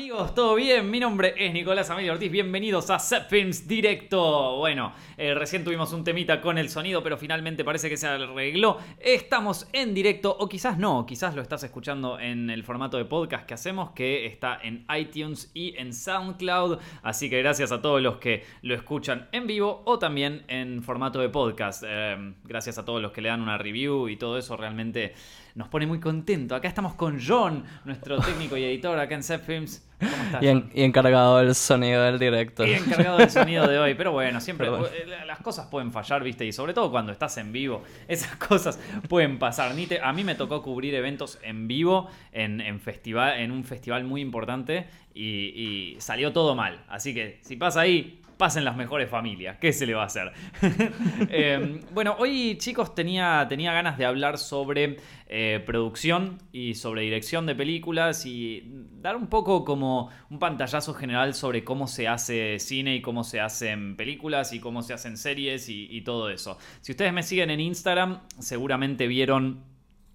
amigos? ¿Todo bien? Mi nombre es Nicolás Amelio Ortiz. Bienvenidos a Set Films Directo. Bueno, eh, recién tuvimos un temita con el sonido, pero finalmente parece que se arregló. Estamos en directo, o quizás no, quizás lo estás escuchando en el formato de podcast que hacemos, que está en iTunes y en SoundCloud. Así que gracias a todos los que lo escuchan en vivo o también en formato de podcast. Eh, gracias a todos los que le dan una review y todo eso. Realmente nos pone muy contento. Acá estamos con John, nuestro técnico y editor acá en Set Films. ¿Cómo estás? Y, encargado del sonido del directo. Y encargado del sonido de hoy. Pero bueno, siempre eh, las cosas pueden fallar, ¿viste? Y sobre todo cuando estás en vivo, esas cosas pueden pasar. Ni a mí me tocó cubrir eventos en vivo en, festival, en un festival muy importante y, y salió todo mal. Así que si pasa ahí, pasen las mejores familias. ¿Qué se le va a hacer? Em, bueno, hoy chicos tenía, tenía ganas de hablar sobre eh, producción y sobre dirección de películas y dar un poco como un pantallazo general sobre cómo se hace cine y cómo se hacen películas y cómo se hacen series y todo eso. Si ustedes me siguen en Instagram, seguramente vieron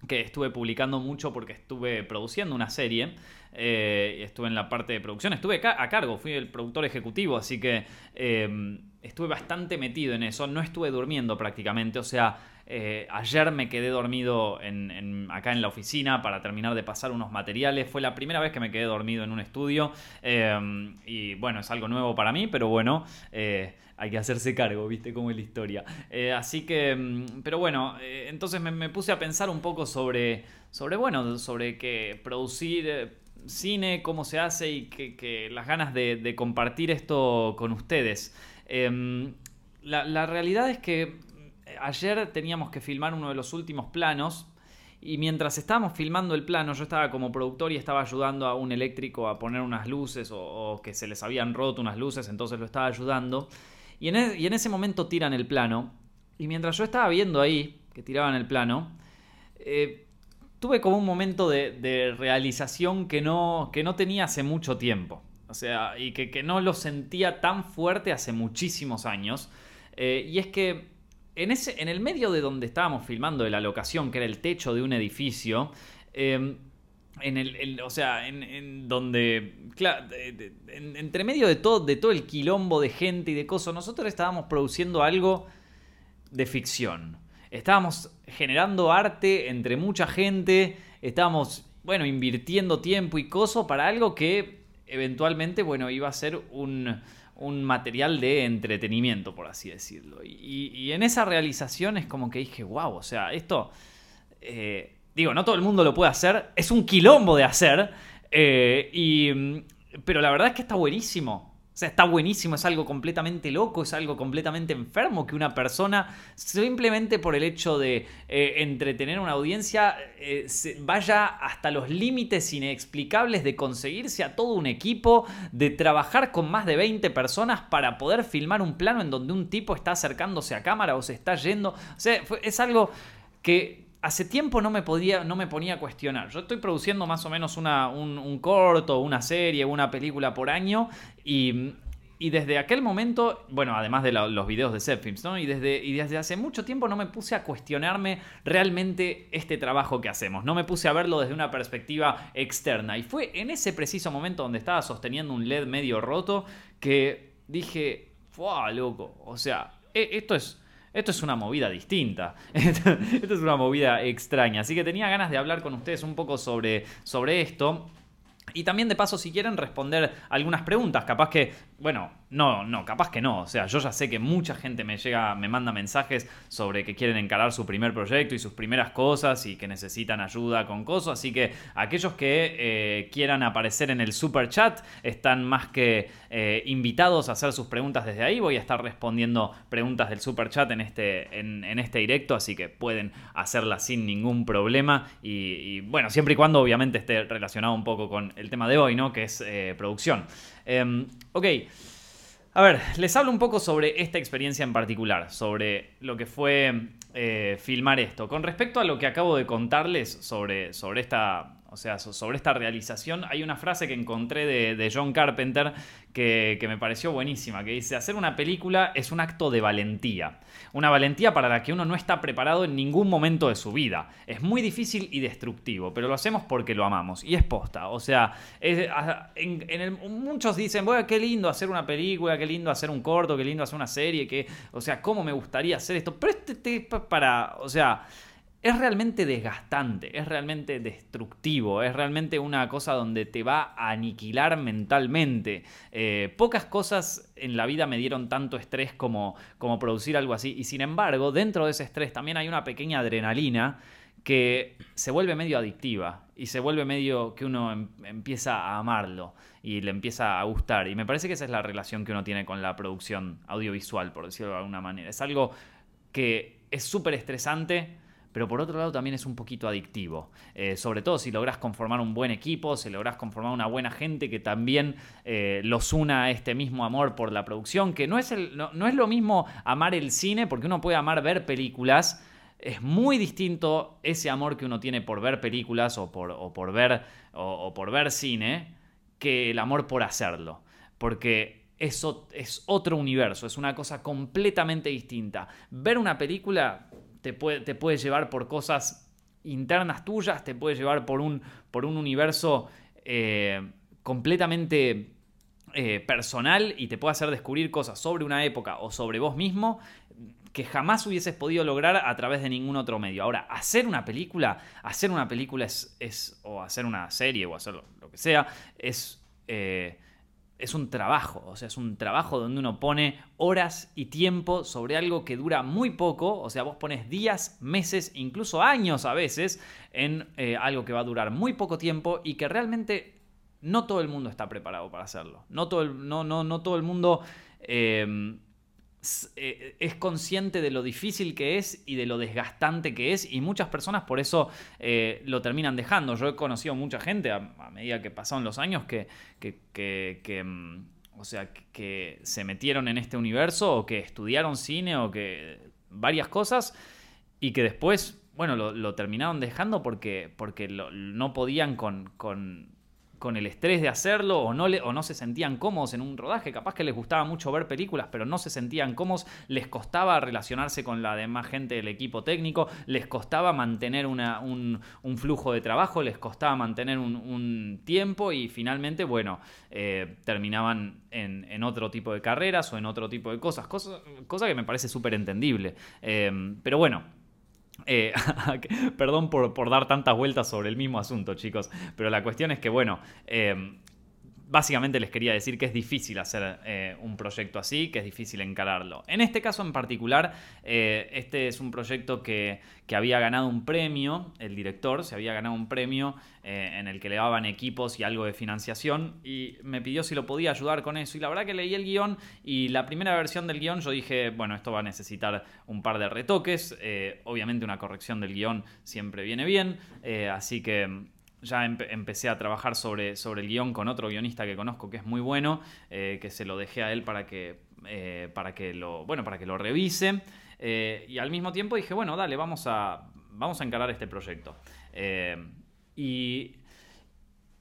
que estuve publicando mucho porque estuve produciendo una serie. Eh, estuve en la parte de producción, estuve a cargo, fui el productor ejecutivo, así que eh, estuve bastante metido en eso, no estuve durmiendo prácticamente, o sea, eh, ayer me quedé dormido acá en la oficina para terminar de pasar unos materiales. Fue la primera vez que me quedé dormido en un estudio. y bueno, es algo nuevo para mí, pero bueno, hay que hacerse cargo, viste cómo es la historia. así que, mm, pero bueno, entonces me, puse a pensar un poco sobre, sobre bueno, sobre que producir cine, cómo se hace y que, las ganas de, compartir esto con ustedes. Em, la, realidad es que ayer teníamos que filmar uno de los últimos planos y mientras estábamos filmando el plano yo estaba como productor y estaba ayudando a un eléctrico a poner unas luces o, que se les habían roto unas luces, entonces lo estaba ayudando. Y en, e, y en ese momento tiran el plano y mientras yo estaba viendo ahí que tiraban el plano, eh, tuve como un momento de, realización que no, que no tenía hace mucho tiempo. O sea, y que, no lo sentía tan fuerte hace muchísimos años. Eh, y es que en, ese, en el medio de donde estábamos filmando de la locación, que era el techo de un edificio, em, en el, o sea, en, donde, claro, entre medio de todo, de todo el quilombo de gente y de cosas, nosotros estábamos produciendo algo de ficción estábamos generando arte entre mucha gente, estábamos, bueno, invirtiendo tiempo y coso para algo que eventualmente, bueno, iba a ser un, material de entretenimiento, por así decirlo. Y, en esa realización es como que dije, wow, o sea, esto, eh, digo, no todo el mundo lo puede hacer, es un quilombo de hacer, eh, y, pero la verdad es que está buenísimo. O sea, está buenísimo, es algo completamente loco, es algo completamente enfermo que una persona, simplemente por el hecho de eh, entretener a una audiencia, eh, vaya hasta los límites inexplicables de conseguirse a todo un equipo, de trabajar con más de 20 personas para poder filmar un plano en donde un tipo está acercándose a cámara o se está yendo. O sea, es algo que hace tiempo no me, podía, no me ponía a cuestionar. Yo estoy produciendo más o menos una, un, corto, una serie, una película por año y, desde aquel momento, bueno, además de los videos de Zepfilms, ¿no? Y desde, y desde hace mucho tiempo no me puse a cuestionarme realmente este trabajo que hacemos. No me puse a verlo desde una perspectiva externa. Y fue en ese preciso momento donde estaba sosteniendo un LED medio roto que dije, ¡fuah, loco! O sea, e, esto es esto es una movida distinta. Esto, es una movida extraña. Así que tenía ganas de hablar con ustedes un poco sobre, sobre esto. Y también de paso, si quieren responder algunas preguntas, capaz que, bueno, no, no, capaz que no. O sea, yo ya sé que mucha gente me llega, me manda mensajes sobre que quieren encarar su primer proyecto y sus primeras cosas y que necesitan ayuda con cosas. Así que aquellos que eh, quieran aparecer en el super chat están más que eh, invitados a hacer sus preguntas desde ahí. Voy a estar respondiendo preguntas del super chat en este, en, este directo, así que pueden hacerlas sin ningún problema. Y, bueno, siempre y cuando obviamente esté relacionado un poco con el tema de hoy, ¿no? Que es eh, producción. Em, ok. A ver, les hablo un poco sobre esta experiencia en particular, sobre lo que fue eh, filmar esto. Con respecto a lo que acabo de contarles sobre, sobre esta, o sea, sobre esta realización, hay una frase que encontré de, John Carpenter que, me pareció buenísima, que dice, hacer una película es un acto de valentía. Una valentía para la que uno no está preparado en ningún momento de su vida. Es muy difícil y destructivo, pero lo hacemos porque lo amamos. Y es posta. O sea, muchos dicen, bueno, qué lindo hacer una película, qué lindo hacer un corto, qué lindo hacer una serie, que, o sea, cómo me gustaría hacer esto. Pero este para, o sea es realmente desgastante, es realmente destructivo, es realmente una cosa donde te va a aniquilar mentalmente. Eh, pocas cosas en la vida me dieron tanto estrés como, como producir algo así. Y sin embargo, dentro de ese estrés también hay una pequeña adrenalina que se vuelve medio adictiva y se vuelve medio que uno em, empieza a amarlo y le empieza a gustar. Y me parece que esa es la relación que uno tiene con la producción audiovisual, por decirlo de alguna manera. Es algo que es súper estresante pero por otro lado también es un poquito adictivo. Eh, sobre todo si logras conformar un buen equipo, si logras conformar una buena gente que también eh, los una a este mismo amor por la producción, que no es, el, no, es lo mismo amar el cine, porque uno puede amar ver películas. Es muy distinto ese amor que uno tiene por ver películas o por, por, ver, o, por ver cine que el amor por hacerlo. Porque eso es otro universo, es una cosa completamente distinta. Ver una película te puede, llevar por cosas internas tuyas, te puede llevar por un, por un universo eh, completamente eh, personal y te puede hacer descubrir cosas sobre una época o sobre vos mismo que jamás hubieses podido lograr a través de ningún otro medio. Ahora, hacer una película, hacer una película es, es o hacer una serie o hacer lo, que sea, es... Eh, es un trabajo, o sea, es un trabajo donde uno pone horas y tiempo sobre algo que dura muy poco, o sea, vos pones días, meses, incluso años a veces en eh, algo que va a durar muy poco tiempo y que realmente no todo el mundo está preparado para hacerlo. No todo el, no, no, no todo el mundo eh, es consciente de lo difícil que es y de lo desgastante que es y muchas personas por eso eh, lo terminan dejando. Yo he conocido mucha gente a, medida que pasaron los años que, que, mm, o sea, que, se metieron en este universo o que estudiaron cine o que varias cosas y que después, bueno, lo, terminaron dejando porque, porque no podían con el estrés de hacerlo o no, le, o no se sentían cómodos en un rodaje. Capaz que les gustaba mucho ver películas, pero no se sentían cómodos, les costaba relacionarse con la demás gente del equipo técnico, les costaba mantener una, un, flujo de trabajo, les costaba mantener un, tiempo. Y finalmente, bueno, eh, terminaban en, otro tipo de carreras o en otro tipo de cosas, cosa, cosa que me parece súper entendible. Eh, pero bueno, eh, perdón por, dar tantas vueltas sobre el mismo asunto, chicos, pero la cuestión es que, bueno, eh, básicamente les quería decir que es difícil hacer eh, un proyecto así, que es difícil encararlo. En este caso en particular, eh, este es un proyecto que, había ganado un premio, el director se había ganado un premio eh, en el que le daban equipos y algo de financiación y me pidió si lo podía ayudar con eso. Y la verdad que leí el guion y la primera versión del guion yo dije, bueno, esto va a necesitar un par de retoques, obviamente una corrección del guion siempre viene bien, así que ya empecé a trabajar sobre, sobre el guion con otro guionista que conozco que es muy bueno, eh, que se lo dejé a él para que, eh, para que, lo, bueno, para que lo revise. Eh, y al mismo tiempo dije, bueno, dale, vamos a, vamos a encarar este proyecto. y,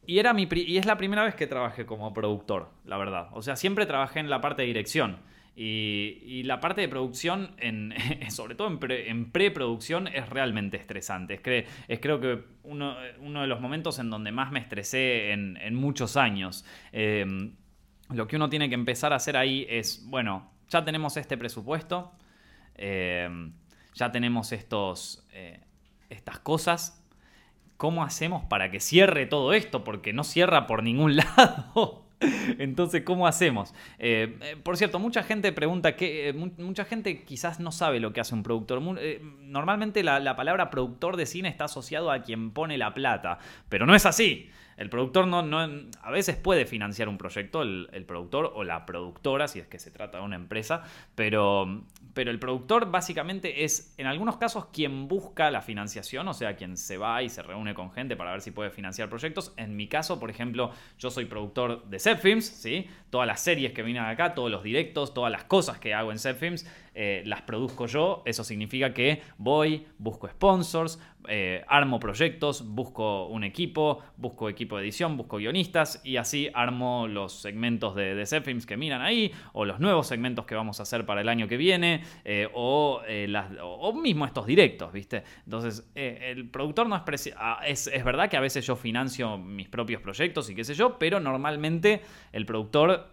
y, era mi, y es la primera vez que trabajé como productor, la verdad. O sea, siempre trabajé en la parte de dirección. Y, la parte de producción, en, sobre todo en, preproducción, es realmente estresante. Es, creo que uno, de los momentos en donde más me estresé en, muchos años. Em, lo que uno tiene que empezar a hacer ahí es, bueno, ya tenemos este presupuesto, em, ya tenemos estos, eh, estas cosas. ¿Cómo hacemos para que cierre todo esto? Porque no cierra por ningún lado. Entonces, ¿cómo hacemos? Eh, eh, por cierto, mucha gente pregunta que. Eh, mucha gente quizás no sabe lo que hace un productor. normalmente la, palabra productor de cine está asociado a quien pone la plata, pero no es así. El productor no, no, a veces puede financiar un proyecto, el, productor o la productora, si es que se trata de una empresa, pero, pero el productor básicamente es, en algunos casos, quien busca la financiación, o sea, quien se va y se reúne con gente para ver si puede financiar proyectos. En mi caso, por ejemplo, yo soy productor de Set Films, ¿sí? Todas las series que vienen acá, todos los directos, todas las cosas que hago en Set Films, eh, las produzco yo. Eso significa que voy, busco sponsors, eh, armo proyectos, busco un equipo, busco equipo de edición, busco guionistas y así armo los segmentos de, de Films que miran ahí o los nuevos segmentos que vamos a hacer para el año que viene eh, o, o, mismo estos directos, ¿viste? Entonces, el productor no es, ah, es... Es verdad que a veces yo financio mis propios proyectos y qué sé yo, pero normalmente el productor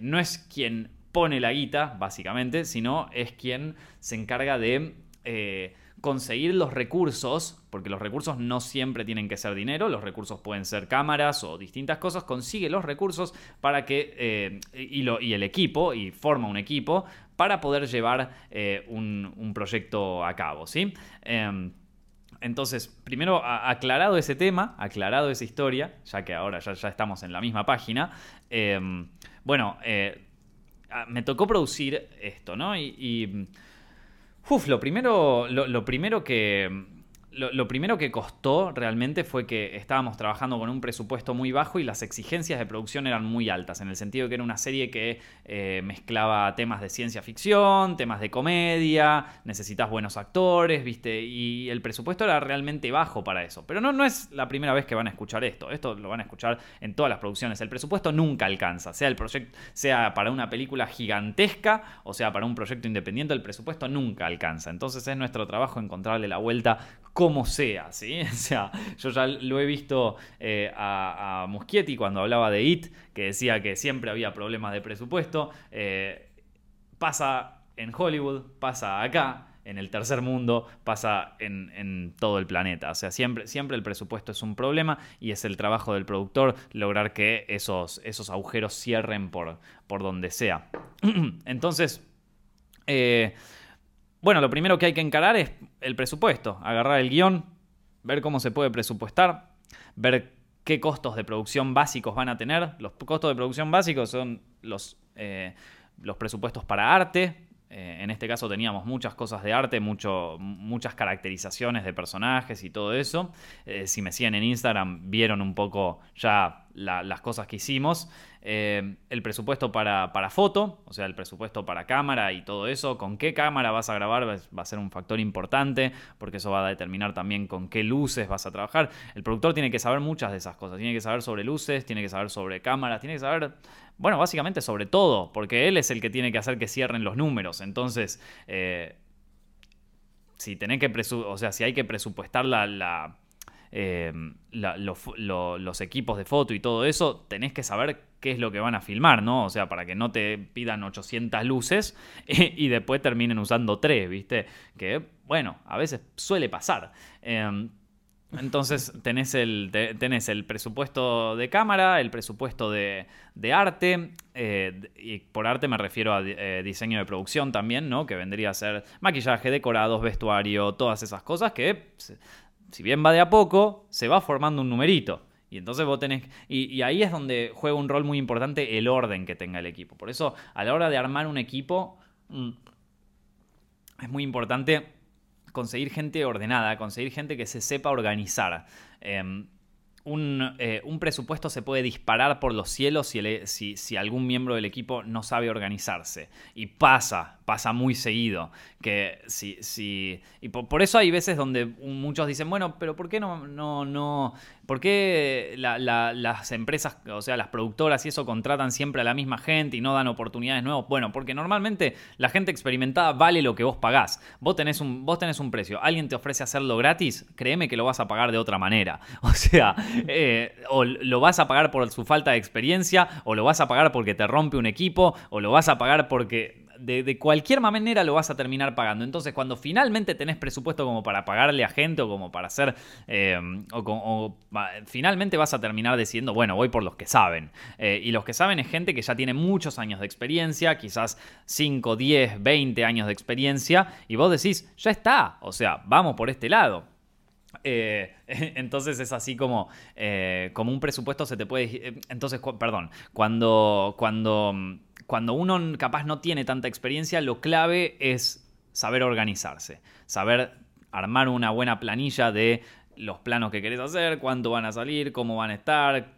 no es quien pone la guita, básicamente, sino es quien se encarga de eh, conseguir los recursos, porque los recursos no siempre tienen que ser dinero, los recursos pueden ser cámaras o distintas cosas, consigue los recursos para que, eh, y, lo, y, el equipo, y forma un equipo, para poder llevar eh, un, proyecto a cabo, ¿sí? Em, entonces, primero aclarado ese tema, aclarado esa historia, ya que ahora ya, ya estamos en la misma página, em, bueno, Ah, me tocó producir esto, ¿no? Y uf, lo primero, lo primero que, lo, primero que costó realmente fue que estábamos trabajando con un presupuesto muy bajo y las exigencias de producción eran muy altas, en el sentido que era una serie que eh, mezclaba temas de ciencia ficción, temas de comedia, necesitas buenos actores, ¿viste? Y el presupuesto era realmente bajo para eso. Pero no, no es la primera vez que van a escuchar esto, esto lo van a escuchar en todas las producciones. El presupuesto nunca alcanza, sea, el proyecto, sea para una película gigantesca o sea para un proyecto independiente, el presupuesto nunca alcanza. Entonces es nuestro trabajo encontrarle la vuelta como sea, ¿sí? O sea, yo ya lo he visto eh, a, Muschietti cuando hablaba de IT, que decía que siempre había problemas de presupuesto. Eh, pasa en Hollywood, pasa acá, en el tercer mundo, pasa en, todo el planeta. O sea, siempre, siempre el presupuesto es un problema y es el trabajo del productor lograr que esos, esos agujeros cierren por, por donde sea. Entonces, eh, bueno, lo primero que hay que encarar es el presupuesto, agarrar el guion, ver cómo se puede presupuestar, ver qué costos de producción básicos van a tener. Los costos de producción básicos son los, eh, los presupuestos para arte. Eh, en este caso teníamos muchas cosas de arte, muchas caracterizaciones de personajes y todo eso. Eh, si me siguen en Instagram vieron un poco ya las cosas que hicimos. Eh, el presupuesto para, para, foto, o sea, el presupuesto para cámara y todo eso, con qué cámara vas a grabar va a ser un factor importante, porque eso va a determinar también con qué luces vas a trabajar. El productor tiene que saber muchas de esas cosas, tiene que saber sobre luces, tiene que saber sobre cámaras, tiene que saber, bueno, básicamente sobre todo, porque él es el que tiene que hacer que cierren los números. Entonces, eh, si tenés que, o sea, si hay que presupuestar la, eh, los equipos de foto y todo eso, tenés que saber qué es lo que van a filmar, ¿no? O sea, para que no te pidan 800 luces y, después terminen usando 3, ¿viste? Que, bueno, a veces suele pasar. Em, entonces tenés el, tenés el presupuesto de cámara, el presupuesto de, arte, eh, y por arte me refiero a eh, diseño de producción también, ¿no? Que vendría a ser maquillaje, decorados, vestuario, todas esas cosas que, si bien va de a poco, se va formando un numerito. Y entonces vos tenés. Y, ahí es donde juega un rol muy importante el orden que tenga el equipo. Por eso, a la hora de armar un equipo, mm, es muy importante conseguir gente ordenada, conseguir gente que se sepa organizar. Em, eh, un, presupuesto se puede disparar por los cielos si, si, algún miembro del equipo no sabe organizarse. Y pasa, pasa muy seguido. Que si, si, y por, eso hay veces donde muchos dicen, bueno, pero ¿por qué no, no, no, ¿Por qué las empresas, o sea, las productoras y eso contratan siempre a la misma gente y no dan oportunidades nuevas? Bueno, porque normalmente la gente experimentada vale lo que vos pagás. Vos tenés un, vos tenés un precio, alguien te ofrece hacerlo gratis, créeme que lo vas a pagar de otra manera. O sea, eh, o lo vas a pagar por su falta de experiencia, o lo vas a pagar porque te rompe un equipo, o lo vas a pagar porque de, cualquier manera lo vas a terminar pagando. Entonces, cuando finalmente tenés presupuesto como para pagarle a gente o como para hacer, eh, o, finalmente vas a terminar diciendo, bueno, voy por los que saben. Eh, y los que saben es gente que ya tiene muchos años de experiencia, quizás 5, 10, 20 años de experiencia, y vos decís, ya está, o sea, vamos por este lado. Eh, entonces es así como, como un presupuesto se te puede... Entonces, perdón, cuando, cuando, cuando uno capaz no tiene tanta experiencia, lo clave es saber organizarse, saber armar una buena planilla de los planos que querés hacer, cuánto van a salir, cómo van a estar.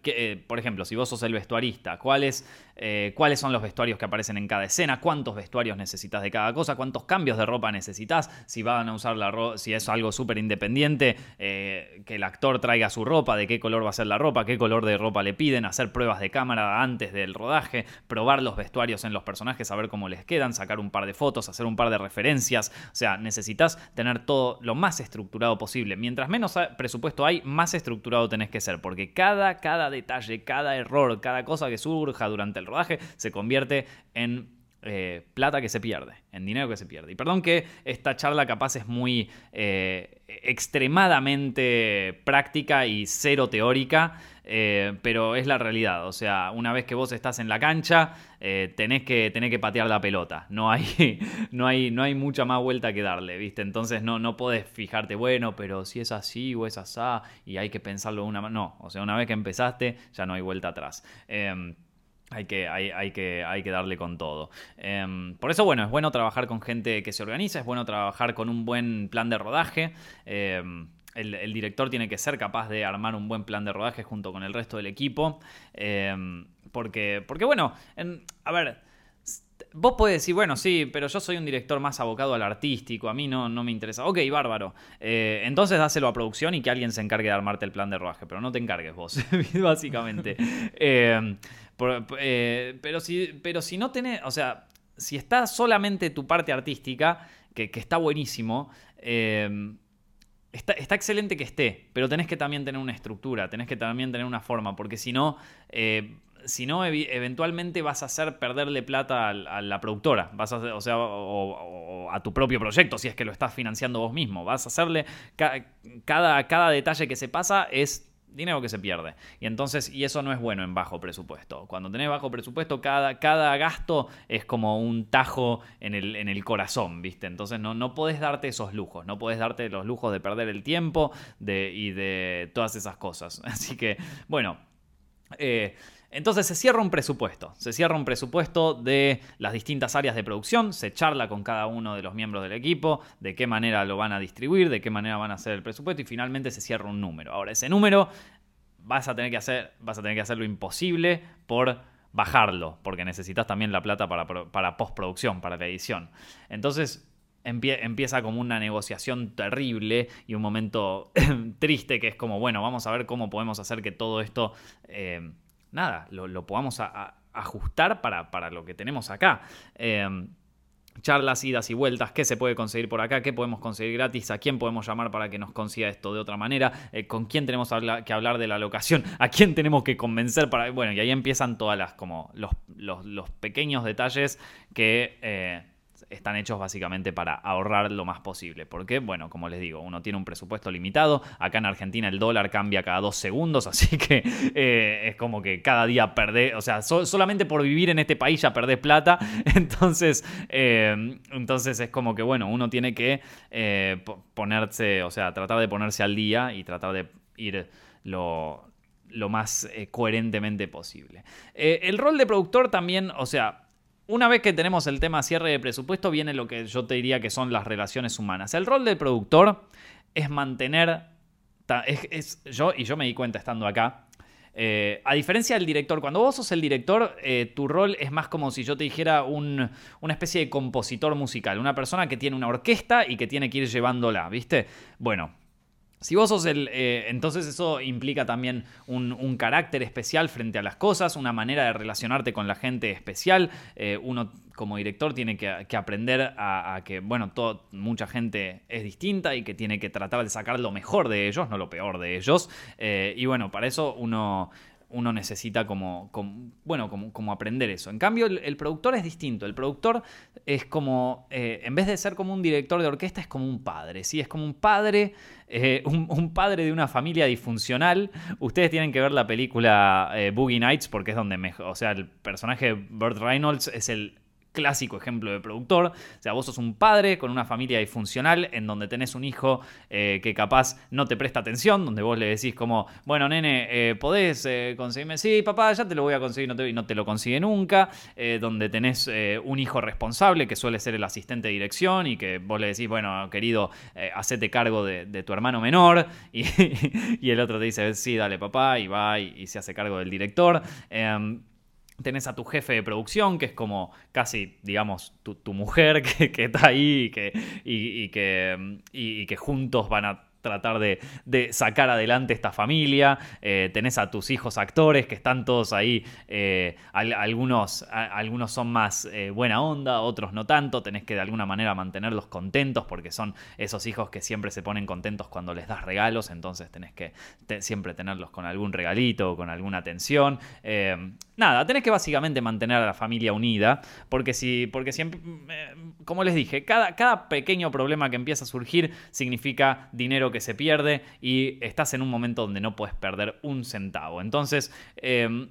por ejemplo, si vos sos el vestuarista, ¿cuáles eh, cuáles son los vestuarios que aparecen en cada escena, cuántos vestuarios necesitas de cada cosa, cuántos cambios de ropa necesitas, si van a usar la ropa, si es algo súper independiente, eh, que el actor traiga su ropa, de qué color va a ser la ropa, qué color de ropa le piden, hacer pruebas de cámara antes del rodaje, probar los vestuarios en los personajes, saber cómo les quedan, sacar un par de fotos, hacer un par de referencias. O sea, necesitas tener todo lo más estructurado posible. Mientras menos presupuesto hay, más estructurado tenés que ser, porque cada, cada detalle, cada error, cada cosa que surja durante el rodaje se convierte en eh, plata que se pierde, en dinero que se pierde. Y perdón que esta charla capaz es muy eh, extremadamente práctica y cero teórica, eh, pero es la realidad. O sea, una vez que vos estás en la cancha, tenés, que, que patear la pelota. No hay, no, hay, no hay mucha más vuelta que darle, ¿viste? Entonces no, no podés fijarte, bueno, pero si es así o es asá, y hay que pensarlo una manera. No, o sea, una vez que empezaste, ya no hay vuelta atrás. Hay que, hay, que, hay que darle con todo. Em, por eso, bueno, es bueno trabajar con gente que se organiza, es bueno trabajar con un buen plan de rodaje. Em, el, director tiene que ser capaz de armar un buen plan de rodaje junto con el resto del equipo. Em, porque, porque, bueno, a ver, vos podés decir, bueno, sí, pero yo soy un director más abocado al artístico, a mí no, no me interesa. Ok, bárbaro. Eh, entonces dáselo a producción y que alguien se encargue de armarte el plan de rodaje, pero no te encargues vos, básicamente. Pero, si, pero si no tenés, o sea, si está solamente tu parte artística, que, está buenísimo, em, Está, excelente que esté, pero tenés que también tener una estructura, tenés que también tener una forma, porque si no, eh, si no eventualmente vas a hacer perderle plata a, la productora, vas a o sea, o, a tu propio proyecto, si es que lo estás financiando vos mismo, vas a hacerle, cada, cada detalle que se pasa es dinero que se pierde. Y entonces, y eso no es bueno en bajo presupuesto. Cuando tenés bajo presupuesto, cada, cada gasto es como un tajo en el, en el corazón, ¿viste? Entonces no, no podés darte esos lujos, no podés darte los lujos de perder el tiempo de, y de todas esas cosas. Así que, bueno. Eh, entonces se cierra un presupuesto, se cierra un presupuesto de las distintas áreas de producción, se charla con cada uno de los miembros del equipo, de qué manera lo van a distribuir, de qué manera van a hacer el presupuesto y finalmente se cierra un número. Ahora, ese número vas a tener que hacer, vas a tener que lo imposible por bajarlo, porque necesitas también la plata para, para postproducción, para la edición. Entonces, empieza como una negociación terrible y un momento triste que es como, bueno, vamos a ver cómo podemos hacer que todo esto eh, nada, lo, podamos ajustar para, lo que tenemos acá. Em, charlas, idas y vueltas, qué se puede conseguir por acá, qué podemos conseguir gratis, a quién podemos llamar para que nos consiga esto de otra manera, eh, con quién tenemos que hablar de la locación, a quién tenemos que convencer para... Bueno, y ahí empiezan todas las, como los, los, pequeños detalles que... Eh, están hechos básicamente para ahorrar lo más posible. Porque, bueno, como les digo, uno tiene un presupuesto limitado. Acá en Argentina el dólar cambia cada dos segundos, así que eh, es como que cada día perdés, o sea, solamente por vivir en este país ya perdés plata. Entonces, eh, entonces es como que, bueno, uno tiene que eh, ponerse, o sea, tratar de ponerse al día y tratar de ir lo, lo más coherentemente posible. el rol de productor también, o sea, una vez que tenemos el tema cierre de presupuesto, viene lo que yo te diría que son las relaciones humanas. El rol del productor es mantener. Es, yo, y yo me di cuenta estando acá. Eh, a diferencia del director, cuando vos sos el director, eh, tu rol es más como si yo te dijera una especie de compositor musical, una persona que tiene una orquesta y que tiene que ir llevándola, ¿viste? Bueno, si vos sos el... Eh, entonces eso implica también un, carácter especial frente a las cosas, una manera de relacionarte con la gente especial. Eh, uno como director tiene que, aprender a, que, bueno, mucha gente es distinta y que tiene que tratar de sacar lo mejor de ellos, no lo peor de ellos. Eh, y bueno, para eso uno uno necesita como, bueno, como, aprender eso. En cambio, el, productor es distinto. El productor es como, eh, en vez de ser como un director de orquesta, es como un padre, ¿sí? Es como un padre, eh, un, padre de una familia disfuncional. Ustedes tienen que ver la película eh, Boogie Nights porque es donde, o sea, el personaje Burt Reynolds es el clásico ejemplo de productor. O sea, vos sos un padre con una familia disfuncional en donde tenés un hijo eh, que capaz no te presta atención, donde vos le decís como, bueno, nene, eh, podés eh, conseguirme, sí, papá, ya te lo voy a conseguir no te, y no te lo consigue nunca, donde tenés un hijo responsable que suele ser el asistente de dirección y que vos le decís, bueno, querido, hacete cargo de, tu hermano menor y, el otro te dice, sí, dale papá, y va y, se hace cargo del director. Tenés a tu jefe de producción, que es como casi, digamos, tu, mujer que, está ahí que, y, que, y que juntos van a tratar de, sacar adelante esta familia. Eh, tenés a tus hijos actores que están todos ahí. Eh, algunos, algunos son más eh, buena onda, otros no tanto. Tenés que de alguna manera mantenerlos contentos porque son esos hijos que siempre se ponen contentos cuando les das regalos. Entonces tenés que siempre tenerlos con algún regalito o con alguna atención. nada, tenés que básicamente mantener a la familia unida. Porque si, porque siempre, como les dije, cada, cada pequeño problema que empieza a surgir significa dinero que se pierde y estás en un momento donde no puedes perder un centavo. Entonces, em,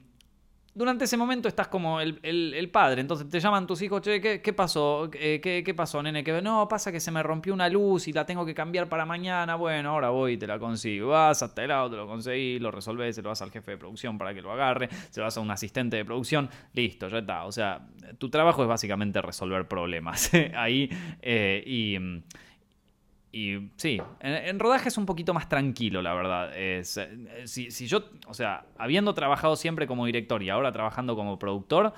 durante ese momento estás como el, padre, entonces te llaman tus hijos, che, ¿qué, pasó? Eh, ¿Qué, pasó, nene? Que no, pasa que se me rompió una luz y la tengo que cambiar para mañana. Bueno, ahora voy y te la consigo. Vas hasta el te lo conseguís, lo resolvés, se lo vas al jefe de producción para que lo agarre, se lo vas a un asistente de producción, listo, ya está. O sea, tu trabajo es básicamente resolver problemas ahí eh, y y sí, en, rodaje es un poquito más tranquilo, la verdad. Es, eh, si, yo, o sea, habiendo trabajado siempre como director y ahora trabajando como productor,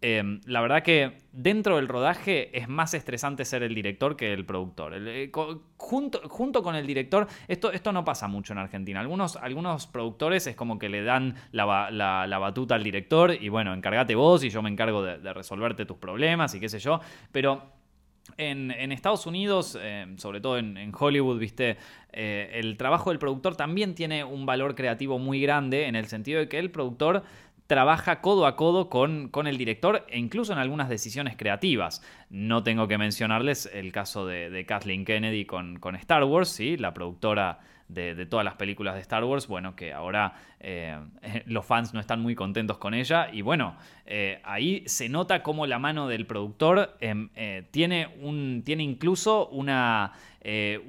em, la verdad que dentro del rodaje es más estresante ser el director que el productor. Eh, junto, junto, con el director, esto, esto no pasa mucho en Argentina. Algunos, algunos productores es como que le dan la, la, batuta al director y bueno, encárgate vos y yo me encargo de, de resolverte tus problemas y qué sé yo. Pero en, Estados Unidos, eh, sobre todo en, Hollywood, viste, eh, el trabajo del productor también tiene un valor creativo muy grande en el sentido de que el productor trabaja codo a codo con, con, el director e incluso en algunas decisiones creativas. No tengo que mencionarles el caso de, Kathleen Kennedy con, con Star Wars, ¿sí? la productora de, todas las películas de Star Wars, bueno, que ahora eh, los fans no están muy contentos con ella. Y bueno, eh, ahí se nota cómo la mano del productor em, eh, tiene, un, tiene incluso una,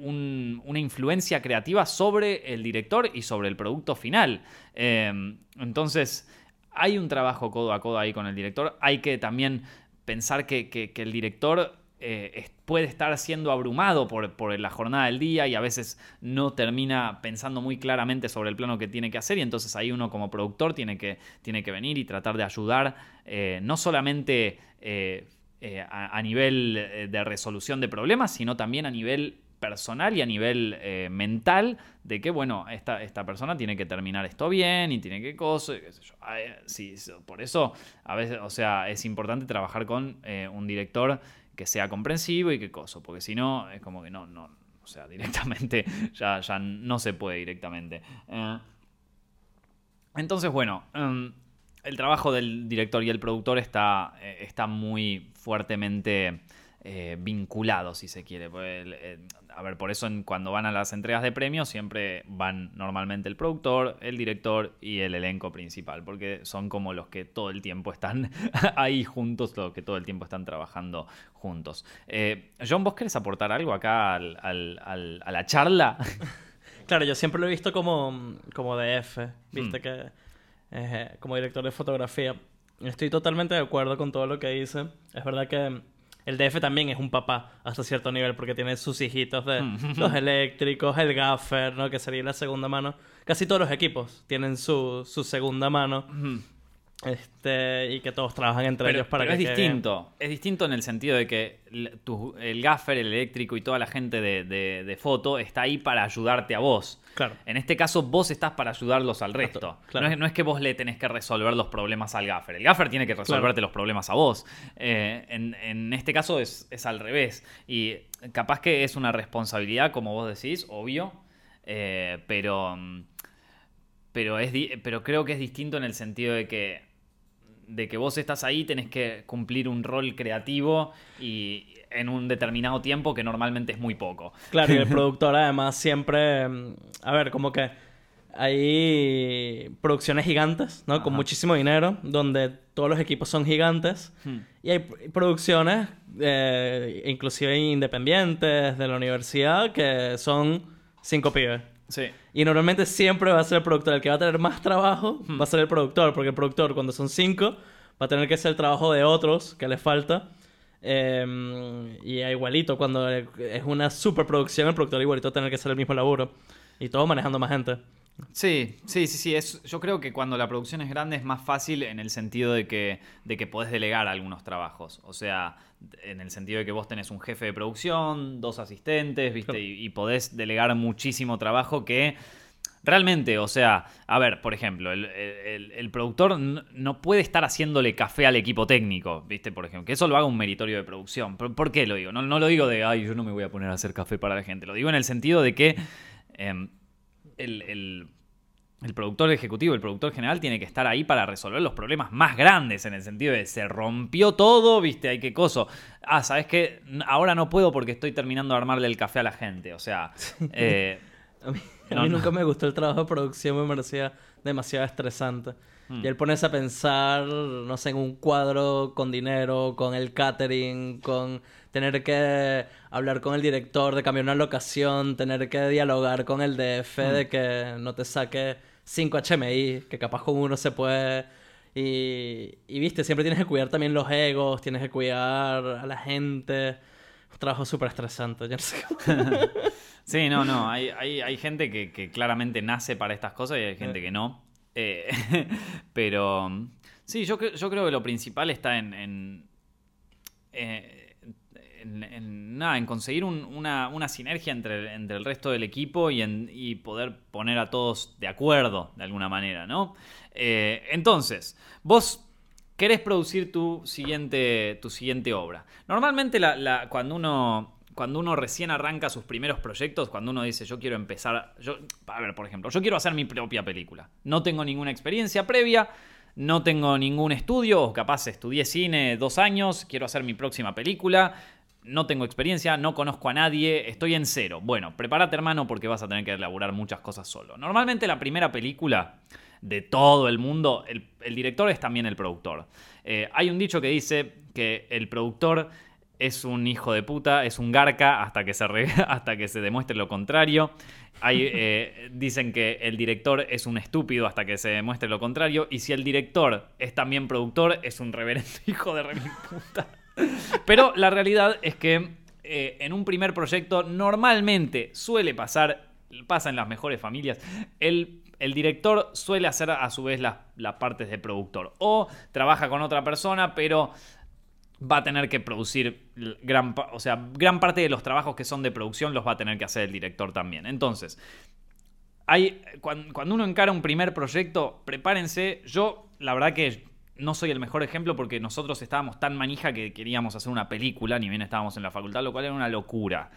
una influencia creativa sobre el director y sobre el producto final. Em, entonces, hay un trabajo codo a codo ahí con el director. Hay que también pensar que, que el director eh, puede estar siendo abrumado por, la jornada del día y a veces no termina pensando muy claramente sobre el plano que tiene que hacer y entonces ahí uno como productor tiene que, tiene que venir y tratar de ayudar eh, no solamente eh, a, nivel de resolución de problemas, sino también a nivel personal y a nivel mental de que, bueno, esta, esta, persona tiene que terminar esto bien y tiene que cosas, sí, por eso, a veces, o sea, es importante trabajar con un director que sea comprensivo y qué cosa, porque si no, es como que no, no, o sea, directamente ya, ya no se puede directamente. Eh, entonces, bueno, em, el trabajo del director y el productor está, eh, está muy fuertemente eh, vinculado, si se quiere. A ver, por eso cuando van a las entregas de premios siempre van normalmente el productor, el director y el elenco principal, porque son como los que todo el tiempo están ahí juntos, los que todo el tiempo están trabajando juntos. Eh, John, ¿vos querés aportar algo acá a la charla? Claro, yo siempre lo he visto como, como DF, viste mm. que eh, como director de fotografía. Estoy totalmente de acuerdo con todo lo que dice. Es verdad que el DF también es un papá hasta cierto nivel porque tiene sus hijitos de mm. los eléctricos, el gaffer, ¿no? Que sería la segunda mano. Casi todos los equipos tienen su, su segunda mano. Este, y que todos trabajan entre ellos para pero que es distinto. Es distinto en el sentido de que el gaffer, el eléctrico y toda la gente de, foto está ahí para ayudarte a vos. Claro. En este caso, vos estás para ayudarlos al resto. No, es, que vos le tenés que resolver los problemas al gaffer. El gaffer tiene que resolverte los problemas a vos. Eh, en, este caso es, es, al revés. Y capaz que es una responsabilidad, como vos decís, obvio. Eh, pero. Pero, es, pero creo que es distinto en el sentido de que de que vos estás ahí, tenés que cumplir un rol creativo y en un determinado tiempo que normalmente es muy poco. Claro, y el productor además siempre, mm, a ver, como que hay producciones gigantes, ¿no? Con muchísimo dinero, donde todos los equipos son gigantes. Hmm. Y hay producciones, eh, inclusive independientes de la universidad, que son cinco pibes. Sí. Y normalmente siempre va a ser el productor. El que va a tener más trabajo va a ser el productor, porque el productor, cuando son cinco, va a tener que hacer el trabajo de otros que le falta. Eh, y igualito, cuando es una superproducción, el productor igualito va a tener que hacer el mismo laburo. Y todo manejando más gente. Sí, sí, sí, sí. Es, yo creo que cuando la producción es grande es más fácil en el sentido de que, de que podés delegar algunos trabajos. O sea, en el sentido de que vos tenés un jefe de producción, dos asistentes, ¿viste? Claro. Y, y podés delegar muchísimo trabajo que realmente, o sea, a ver, por ejemplo, el, el- el productor no puede estar haciéndole café al equipo técnico, ¿viste? Por ejemplo, que eso lo haga un meritorio de producción. ¿Por, por qué lo digo? No, no lo digo de, ay, yo no me voy a poner a hacer café para la gente. Lo digo en el sentido de que... em, el, el- el productor ejecutivo, el productor general tiene que estar ahí para resolver los problemas más grandes, en el sentido de se rompió todo, viste, hay que coso. Ah, ¿sabes qué? Ahora no puedo porque estoy terminando de armarle el café a la gente. O sea, eh, A mí, a No, mí no. nunca me gustó el trabajo de producción, me parecía demasiado estresante. Hmm. Y él ponerse a pensar, no sé, en un cuadro con dinero, con el catering, con tener que hablar con el director de cambiar una locación, tener que dialogar con el DF Hmm. de que no te saque 5 HMI, que capaz con uno se puede. Y, y viste, siempre tienes que cuidar también los egos, tienes que cuidar a la gente. Un trabajo súper estresante, yo no sé cómo. sí, no, no. Hay, hay, hay gente que, que claramente nace para estas cosas y hay gente que no. Eh, pero sí, yo, yo creo que lo principal está en, en, eh, en- en nada, en conseguir un- una, una sinergia entre, entre el resto del equipo y, poder poner a todos de acuerdo de alguna manera, ¿no? Eh, entonces, vos querés producir tu siguiente, tu siguiente obra. Normalmente la- cuando uno... Cuando uno recién arranca sus primeros proyectos, cuando uno dice yo quiero empezar, yo, a ver, por ejemplo, yo quiero hacer mi propia película. No tengo ninguna experiencia previa, no tengo ningún estudio, o capaz estudié cine dos años, quiero hacer mi próxima película, no tengo experiencia, no conozco a nadie, estoy en cero. Bueno, prepárate hermano porque vas a tener que elaborar muchas cosas solo. Normalmente la primera película de todo el mundo, el, el director es también el productor. Eh, hay un dicho que dice que el productor es un hijo de puta, es un garca hasta que se, re- hasta que se demuestre lo contrario. Hay, eh, dicen que el director es un estúpido hasta que se demuestre lo contrario. Y si el director es también productor, es un reverendo hijo de puta. Pero la realidad es que eh, en un primer proyecto normalmente suele pasar, pasa en las mejores familias, el, el director suele hacer a su vez las, las partes de productor. O trabaja con otra persona, pero va a tener que producir gran, o sea, gran parte de los trabajos que son de producción los va a tener que hacer el director también. Entonces, hay, cuan- cuando, uno encara un primer proyecto, prepárense. Yo, la verdad que no soy el mejor ejemplo porque nosotros estábamos tan manija que queríamos hacer una película, ni bien estábamos en la facultad, lo cual era una locura.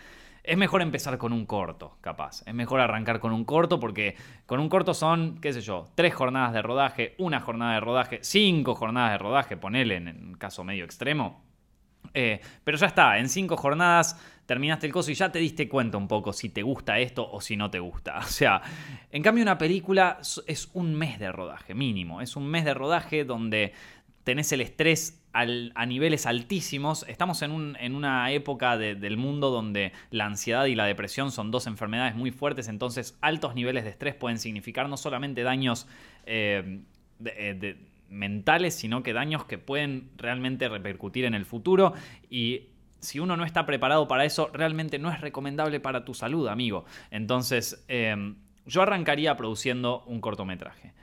Es mejor empezar con un corto, capaz. Es mejor arrancar con un corto porque con un corto son, qué sé yo, tres jornadas de rodaje, una jornada de rodaje, cinco jornadas de rodaje, ponele en un caso medio extremo. Eh, pero ya está, en cinco jornadas terminaste el coso y ya te diste cuenta un poco si te gusta esto o si no te gusta. O sea, en cambio una película es un mes de rodaje, mínimo. Es un mes de rodaje donde tenés el estrés a niveles altísimos. Estamos en, un- en una época de- del mundo donde la ansiedad y la depresión son dos enfermedades muy fuertes, entonces altos niveles de estrés pueden significar no solamente daños eh, de- eh, mentales, sino que daños que pueden realmente repercutir en el futuro y si uno no está preparado para eso, realmente no es recomendable para tu salud, amigo. Entonces, eh, yo arrancaría produciendo un cortometraje.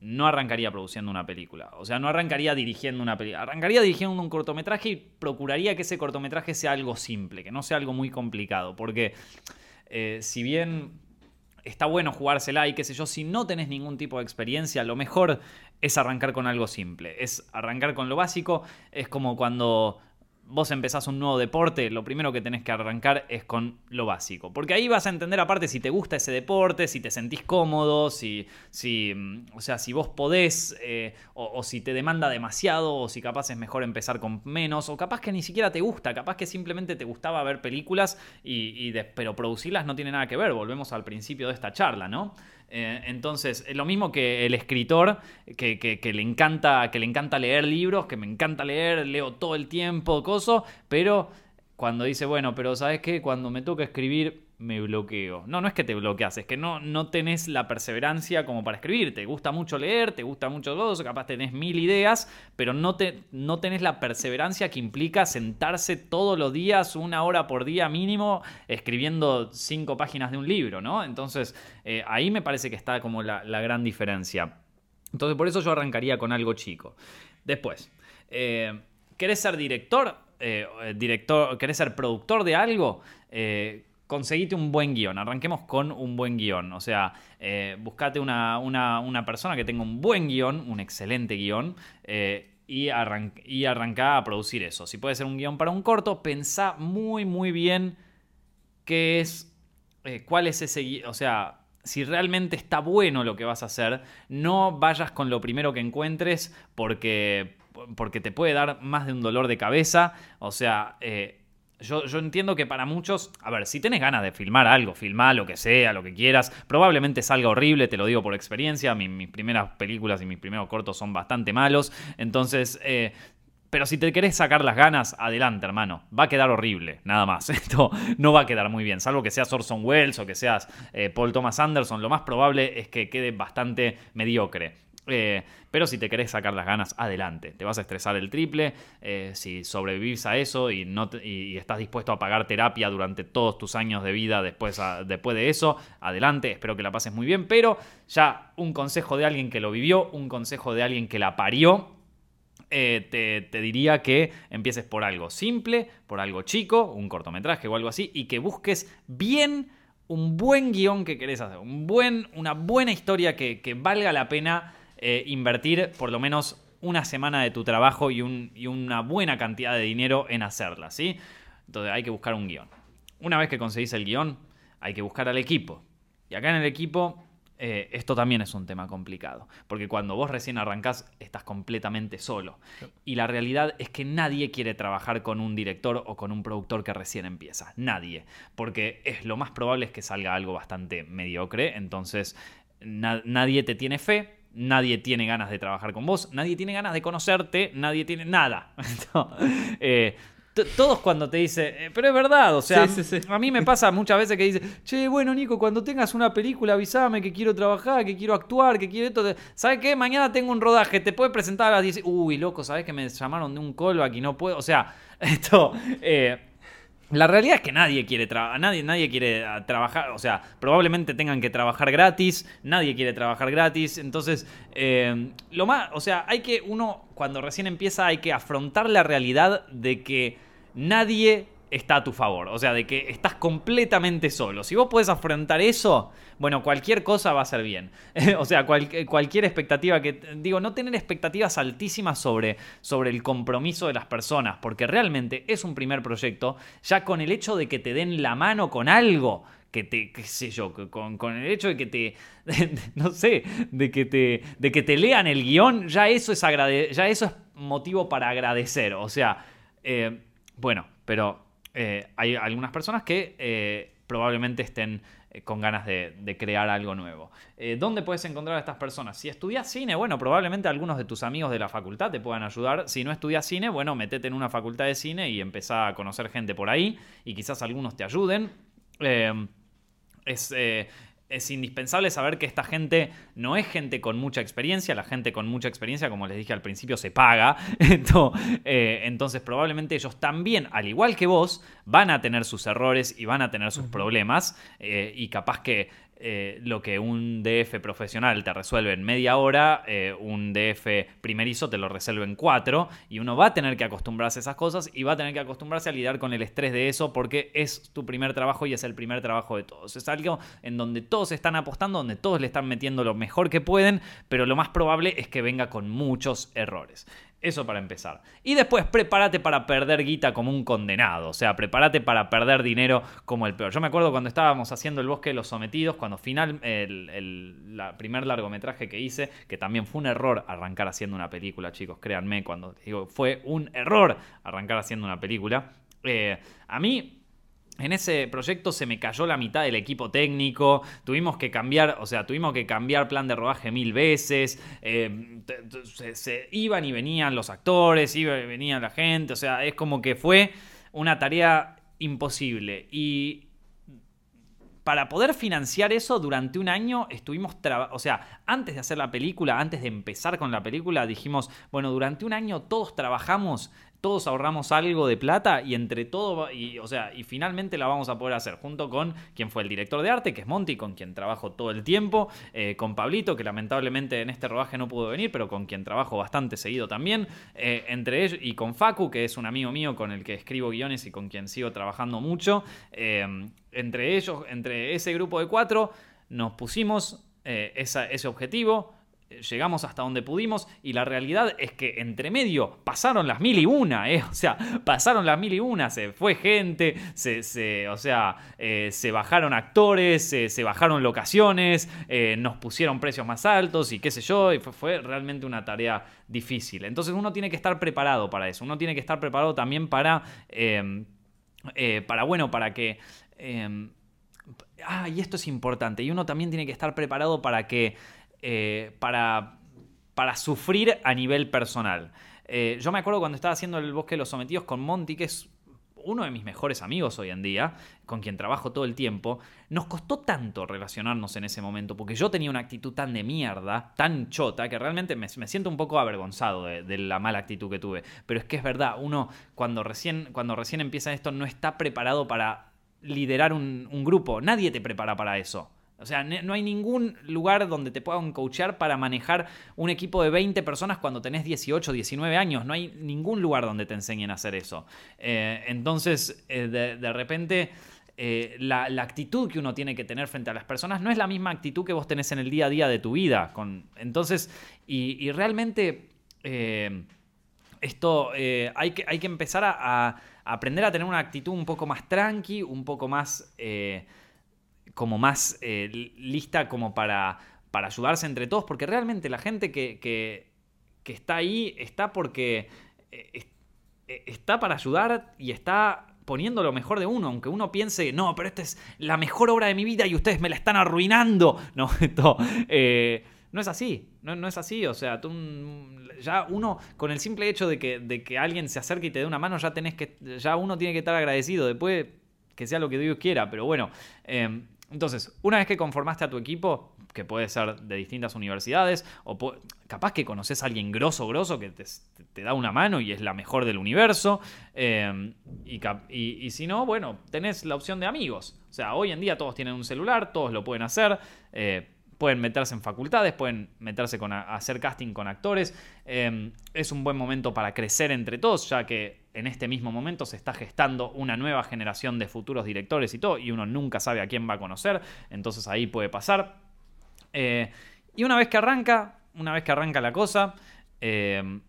No arrancaría produciendo una película. O sea, no arrancaría dirigiendo una película. Arrancaría dirigiendo un cortometraje y procuraría que ese cortometraje sea algo simple, que no sea algo muy complicado. Porque eh, si bien está bueno jugársela y qué sé yo, si no tenés ningún tipo de experiencia, lo mejor es arrancar con algo simple. Es arrancar con lo básico. Es como cuando vos empezás un nuevo deporte, lo primero que tenés que arrancar es con lo básico. Porque ahí vas a entender aparte si te gusta ese deporte, si te sentís cómodo, si, si mm, o sea, si vos podés, eh, o, si te demanda demasiado, o si capaz es mejor empezar con menos, o capaz que ni siquiera te gusta, capaz que simplemente te gustaba ver películas, y, y pero producirlas no tiene nada que ver. Volvemos al principio de esta charla, ¿no? Eh, entonces, lo mismo que el escritor, que, que, le encanta, que le encanta leer libros, que me encanta leer, leo todo el tiempo, coso, pero cuando dice, bueno, pero ¿sabes qué? Cuando me toca escribir, me bloqueo. No, no es que te bloqueas, es que no, no tenés la perseverancia como para escribir. Te gusta mucho leer, te gusta mucho todo, capaz tenés mil ideas, pero no, te, no tenés la perseverancia que implica sentarse todos los días, una hora por día mínimo, escribiendo cinco páginas de un libro, ¿no? Entonces, eh, ahí me parece que está como la, gran diferencia. Entonces, por eso yo arrancaría con algo chico. Después, eh, ¿querés ser director? Eh, director, ¿querés ser productor de algo? Conseguite un buen guion. Arranquemos con un buen guion. O sea, eh, buscate una, persona que tenga un buen guion, un excelente guion. Eh, y, y arranca a producir eso. Si puede ser un guion para un corto, pensá muy, muy bien qué es, eh, cuál es ese guion. O sea, si realmente está bueno lo que vas a hacer, no vayas con lo primero que encuentres porque, porque te puede dar más de un dolor de cabeza. O sea, yo, entiendo que para muchos, a ver, si tenés ganas de filmar algo, filmar lo que sea, lo que quieras, probablemente salga horrible, te lo digo por experiencia, mis primeras películas y mis primeros cortos son bastante malos, entonces, eh, pero si te querés sacar las ganas, adelante, hermano. Va a quedar horrible, nada más. Esto no va a quedar muy bien. Salvo que seas Orson Welles o que seas eh, Paul Thomas Anderson, lo más probable es que quede bastante mediocre. Eh, pero si te querés sacar las ganas, adelante. Te vas a estresar el triple. Eh, si sobrevivís a eso y, no y, estás dispuesto a pagar terapia durante todos tus años de vida después, después de eso, adelante. Espero que la pases muy bien. Pero ya un consejo de alguien que lo vivió, un consejo de alguien que la parió. Eh, te, te, diría que empieces por algo simple, por algo chico, un cortometraje o algo así, y que busques bien un buen guion que querés hacer, un buen, una buena historia que, que valga la pena eh, invertir por lo menos una semana de tu trabajo y, una buena cantidad de dinero en hacerla, ¿sí? Entonces hay que buscar un guion. Una vez que conseguís el guion, hay que buscar al equipo. Y acá en el equipo, eh, esto también es un tema complicado. Porque cuando vos recién arrancás, estás completamente solo. Y la realidad es que nadie quiere trabajar con un director o con un productor que recién empieza. Nadie. Porque es lo más probable es que salga algo bastante mediocre. Entonces, nadie te tiene fe nadie tiene ganas de trabajar con vos, nadie tiene ganas de conocerte, nadie tiene nada. Eh, todos cuando te dicen, eh, pero es verdad, o sea, a mí me pasa muchas veces que dice, che, bueno, Nico, cuando tengas una película avísame que quiero trabajar, que quiero actuar, que quiero esto. ¿Sabes qué? Mañana tengo un rodaje, te puedes presentar a las 10. Uy, loco, ¿sabes que me llamaron de un callback y no puedo? O sea, esto. Eh, la realidad es que nadie quiere nadie, nadie quiere ah, trabajar, o sea, probablemente tengan que trabajar gratis, nadie quiere trabajar gratis, entonces, eh, lo más, o sea, hay que uno, cuando recién empieza, hay que afrontar la realidad de que nadie está a tu favor. O sea, de que estás completamente solo. Si vos podés afrontar eso, bueno, cualquier cosa va a ser bien. o sea, cualquier expectativa que... Digo, no tener expectativas altísimas sobre, sobre el compromiso de las personas, porque realmente es un primer proyecto, ya con el hecho de que te den la mano con algo que te, qué sé yo, con, con, el hecho de que te, no sé, de que te, de que te lean el guion, ya eso es, ya eso es motivo para agradecer. O sea, eh, bueno, pero eh, hay algunas personas que eh, probablemente estén eh, con ganas de, crear algo nuevo. ¿Dónde puedes encontrar a estas personas? Si estudias cine, bueno, probablemente algunos de tus amigos de la facultad te puedan ayudar. Si no estudias cine, bueno, metete en una facultad de cine y empezá a conocer gente por ahí y quizás algunos te ayuden. es, es indispensable saber que esta gente no es gente con mucha experiencia, la gente con mucha experiencia, como les dije al principio, se paga. Eh, entonces, probablemente ellos también, al igual que vos, van a tener sus errores y van a tener sus problemas eh, y capaz que eh, lo que un DF profesional te resuelve en media hora, eh, un DF primerizo te lo resuelve en cuatro, y uno va a tener que acostumbrarse a esas cosas y va a tener que acostumbrarse a lidiar con el estrés de eso porque es tu primer trabajo y es el primer trabajo de todos. Es algo en donde todos están apostando, donde todos le están metiendo lo mejor que pueden, pero lo más probable es que venga con muchos errores. Eso para empezar. Y después prepárate para perder guita como un condenado. O sea, prepárate para perder dinero como el peor. Yo me acuerdo cuando estábamos haciendo El Bosque de los Sometidos, cuando final, el, primer largometraje que hice, que también fue un error arrancar haciendo una película, chicos, créanme, cuando digo, fue un error arrancar haciendo una película. Eh, a mí en ese proyecto se me cayó la mitad del equipo técnico, tuvimos que cambiar, o sea, tuvimos que cambiar plan de rodaje mil veces, eh, se, iban y venían los actores, iba y venía la gente, o sea, es como que fue una tarea imposible. Y para poder financiar eso durante un año estuvimos, o sea, antes de hacer la película, antes de empezar con la película, dijimos, bueno, durante un año todos trabajamos todos ahorramos algo de plata y entre todo, y, o sea, y finalmente la vamos a poder hacer junto con quien fue el director de arte, que es Monty, con quien trabajo todo el tiempo, eh, con Pablito, que lamentablemente en este rodaje no pudo venir, pero con quien trabajo bastante seguido también, eh, entre ellos, y con Facu, que es un amigo mío con el que escribo guiones y con quien sigo trabajando mucho, eh, entre ellos, entre ese grupo de cuatro, nos pusimos ese objetivo, llegamos hasta donde pudimos y la realidad es que entre medio pasaron las mil y una, ¿eh? o sea, pasaron las mil y una, se fue gente, se, o sea, eh, se bajaron actores, se, bajaron locaciones, eh, nos pusieron precios más altos y qué sé yo, y fue, realmente una tarea difícil. Entonces uno tiene que estar preparado para eso, uno tiene que estar preparado también para, em, para bueno, para que... Em, ah, y esto es importante, y uno también tiene que estar preparado para que eh, para, para sufrir a nivel personal. Eh, yo me acuerdo cuando estaba haciendo el Bosque de los Sometidos con Monty, que es uno de mis mejores amigos hoy en día, con quien trabajo todo el tiempo, nos costó tanto relacionarnos en ese momento, porque yo tenía una actitud tan de mierda, tan chota, que realmente me, siento un poco avergonzado de, la mala actitud que tuve. Pero es que es verdad, uno cuando recién, cuando recién empieza esto no está preparado para liderar un grupo, nadie te prepara para eso. O sea, no hay ningún lugar donde te puedan coachar para manejar un equipo de 20 personas cuando tenés 18, 19 años. No hay ningún lugar donde te enseñen a hacer eso. Eh, entonces, eh, de, repente, eh, la, actitud que uno tiene que tener frente a las personas no es la misma actitud que vos tenés en el día a día de tu vida. Entonces, y, realmente, esto hay, que, hay que empezar a, a, aprender a tener una actitud un poco más tranqui, un poco más como más eh, lista como para, para ayudarse entre todos, porque realmente la gente que, está ahí está porque eh, eh, está para ayudar y está poniendo lo mejor de uno, aunque uno piense, no, pero esta es la mejor obra de mi vida y ustedes me la están arruinando. No, esto, no es así, no, es así, o sea, tú, ya uno, con el simple hecho de que, de que alguien se acerque y te dé una mano, ya tenés que, ya uno tiene que estar agradecido, después que sea lo que Dios quiera, pero bueno, entonces, una vez que conformaste a tu equipo, que puede ser de distintas universidades, o capaz que conoces a alguien grosso, grosso, que te, da una mano y es la mejor del universo, em, y, si no, bueno, tenés la opción de amigos. O sea, hoy en día todos tienen un celular, todos lo pueden hacer. Eh, pueden meterse en facultades, pueden meterse con a, hacer casting con actores. Em, es un buen momento para crecer entre todos, ya que en este mismo momento se está gestando una nueva generación de futuros directores y todo, y uno nunca sabe a quién va a conocer, entonces ahí puede pasar. Eh, y una vez que arranca, una vez que arranca la cosa, em,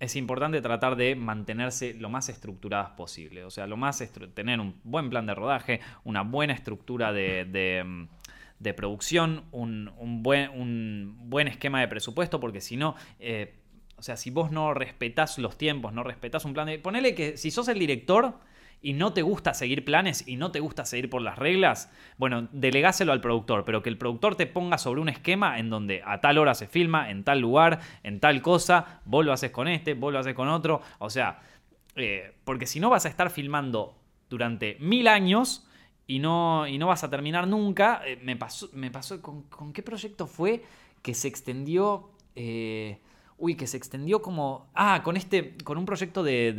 es importante tratar de mantenerse lo más estructuradas posible. O sea, lo más tener un buen plan de rodaje, una buena estructura de em, de producción, un, buen, un buen esquema de presupuesto, porque si no, eh, o sea, si vos no respetás los tiempos, no respetás un plan de... Ponele que si sos el director y no te gusta seguir planes y no te gusta seguir por las reglas, bueno, delegáselo al productor, pero que el productor te ponga sobre un esquema en donde a tal hora se filma, en tal lugar, en tal cosa, vos lo haces con este, vos lo haces con otro, o sea, eh, porque si no vas a estar filmando durante mil años y no, y no vas a terminar nunca. Eh, me pasó, me pasó ¿con, qué proyecto fue que se extendió? Eh, uy, que se extendió como... Ah, con este, con un proyecto de,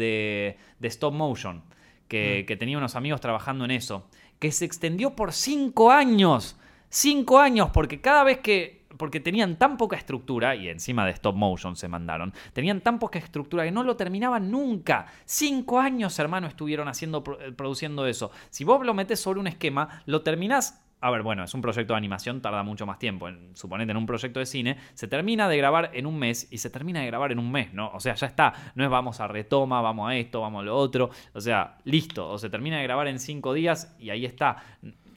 de, stop motion, que, mm. que tenía unos amigos trabajando en eso, que se extendió por cinco años. Cinco años, porque cada vez que porque tenían tan poca estructura, y encima de stop motion se mandaron, tenían tan poca estructura que no lo terminaban nunca. Cinco años, hermano, estuvieron haciendo, eh, produciendo eso. Si vos lo metés sobre un esquema, lo terminás a ver, bueno, es un proyecto de animación, tarda mucho más tiempo. suponete en un proyecto de cine, se termina de grabar en un mes y se termina de grabar en un mes, ¿no? O sea, ya está. No es vamos a retoma, vamos a esto, vamos a lo otro. O sea, listo. O se termina de grabar en cinco días y ahí está.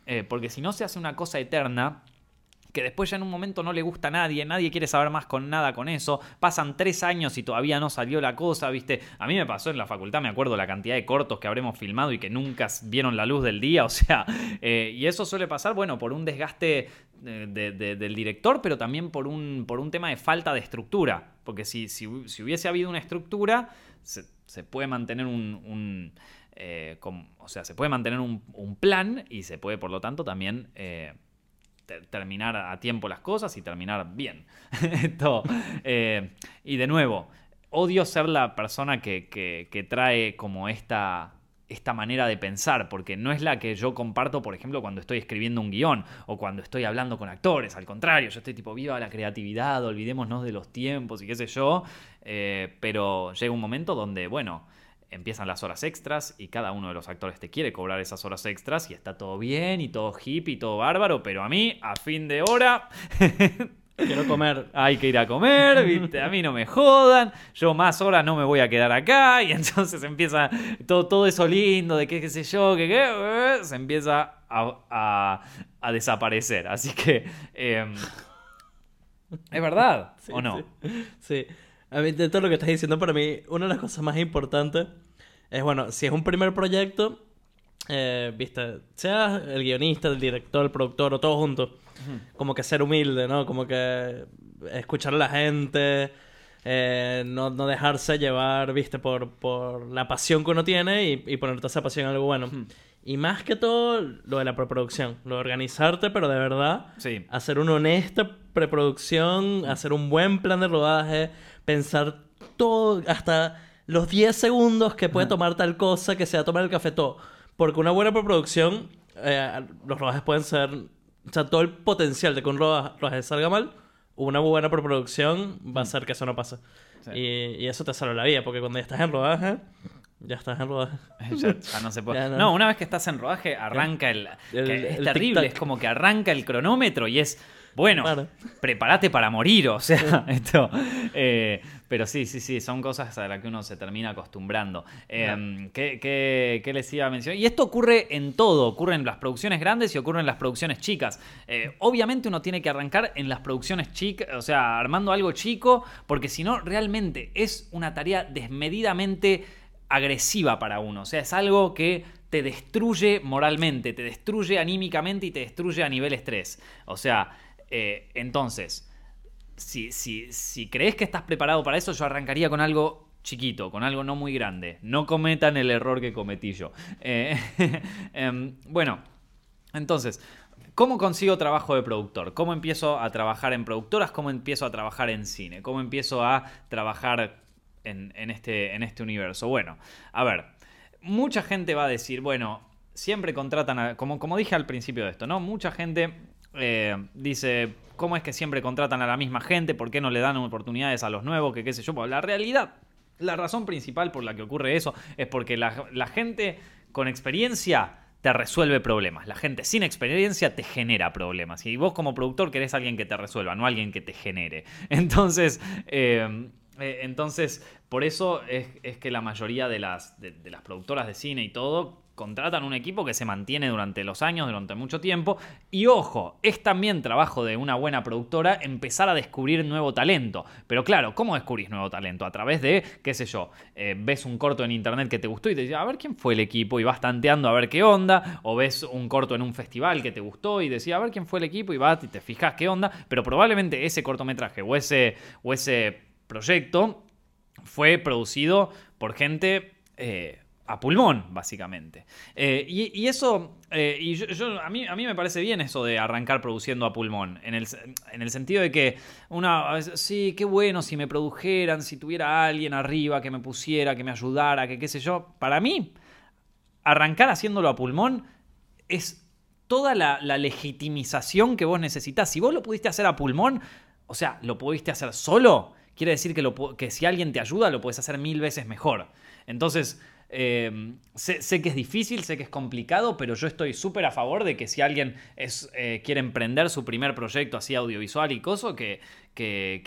Eh, porque si no se hace una cosa eterna, que después ya en un momento no le gusta a nadie, nadie quiere saber más con nada con eso, pasan tres años y todavía no salió la cosa, ¿viste? A mí me pasó en la facultad, me acuerdo la cantidad de cortos que habremos filmado y que nunca vieron la luz del día, o sea, eh, y eso suele pasar, bueno, por un desgaste eh, del director, pero también por un, por un tema de falta de estructura, porque si, si, hubiese habido una estructura, se, puede mantener un... Eh, o sea, se puede mantener un, plan y se puede, por lo tanto, también terminar a tiempo las cosas y terminar bien. y de nuevo, odio ser la persona que, trae como esta, esta manera de pensar, porque no es la que yo comparto, por ejemplo, cuando estoy escribiendo un guion o cuando estoy hablando con actores. Al contrario, yo estoy tipo, viva la creatividad, olvidémonos de los tiempos y qué sé yo. Eh, pero llega un momento donde, bueno, empiezan las horas extras y cada uno de los actores te quiere cobrar esas horas extras y está todo bien y todo hippie y todo bárbaro, pero a mí, a fin de hora... Quiero comer. Hay que ir a comer, ¿viste? A mí no me jodan. Yo más horas no me voy a quedar acá. Y entonces empieza todo, todo eso lindo de qué, qué sé yo, que qué. Se empieza a, desaparecer. Así que. Em, es verdad, ¿o no? Sí. A mí, de todo lo que estás diciendo, para mí, una de las cosas más importantes es, bueno, si es un primer proyecto, eh, viste, sea el guionista, el director, el productor o todo junto como que ser humilde, ¿no? Como que escuchar a la gente, eh, no, dejarse llevar, viste, por, por la pasión que uno tiene y, y poner toda esa pasión en algo bueno. Y más que todo, lo de la preproducción, lo de organizarte, pero de verdad, sí. hacer una honesta preproducción, hacer un buen plan de rodaje, pensar todo, hasta los 10 segundos que puede tomar tal cosa, que sea tomar el café todo. Porque una buena preproducción, eh, los rodajes pueden ser o sea, todo el potencial de que un rodaje salga mal, una buena preproducción va a mm. hacer que eso no pase. Y, eso te salva la vida, porque cuando ya estás en rodaje, ya estás en rodaje. ya, no se puede. no. una vez que estás en rodaje, arranca el. es terrible, es como que arranca el cronómetro y es. Bueno, prepárate para morir, o sea, esto. Eh, pero sí, sí, sí, son cosas a las que uno se termina acostumbrando. Eh, ¿qué, les iba a mencionar? Y esto ocurre en todo, ocurre en las producciones grandes y ocurre en las producciones chicas. Eh, obviamente uno tiene que arrancar en las producciones chicas, o sea, armando algo chico, porque si no, realmente es una tarea desmedidamente agresiva para uno. O sea, es algo que te destruye moralmente, te destruye anímicamente y te destruye a nivel estrés. O sea, eh, entonces si, crees que estás preparado para eso, yo arrancaría con algo chiquito, con algo no muy grande. No cometan el error que cometí yo. Eh, em, bueno, entonces, ¿cómo consigo trabajo de productor? ¿Cómo empiezo a trabajar en productoras? ¿Cómo empiezo a trabajar en cine? ¿Cómo empiezo a trabajar en, este, este universo? Bueno, a ver, mucha gente va a decir, bueno, siempre contratan, como, como dije al principio de esto, ¿no? Mucha gente eh, dice, ¿cómo es que siempre contratan a la misma gente? ¿Por qué no le dan oportunidades a los nuevos? Que qué sé yo. La realidad, la razón principal por la que ocurre eso es porque la, gente con experiencia te resuelve problemas. La gente sin experiencia te genera problemas. Y vos como productor querés alguien que te resuelva, no alguien que te genere. Entonces, eh, eh, entonces por eso es, que la mayoría de las productoras de cine y todo contratan un equipo que se mantiene durante los años, durante mucho tiempo. Y ojo, es también trabajo de una buena productora empezar a descubrir nuevo talento. Pero claro, ¿cómo descubrís nuevo talento? A través de, qué sé yo, eh, ves un corto en internet que te gustó y te dices, a ver quién fue el equipo y vas tanteando a ver qué onda. O ves un corto en un festival que te gustó y decís, a ver quién fue el equipo y vas y te fijas qué onda. Pero probablemente ese cortometraje o ese, o ese proyecto fue producido por gente... Eh, a pulmón, básicamente. Eh, y, eso, eh, y yo, a, mí, a mí me parece bien eso de arrancar produciendo a pulmón, en el, en el sentido de que una, sí, qué bueno si me produjeran, si tuviera alguien arriba que me pusiera, que me ayudara, que qué sé yo. Para mí, arrancar haciéndolo a pulmón es toda la, legitimización que vos necesitas. Si vos lo pudiste hacer a pulmón, o sea, lo pudiste hacer solo, quiere decir que, lo, que si alguien te ayuda, lo puedes hacer mil veces mejor. Entonces, eh, sé, que es difícil, sé que es complicado, pero yo estoy súper a favor de que si alguien eh, quiere emprender su primer proyecto así audiovisual y coso, que,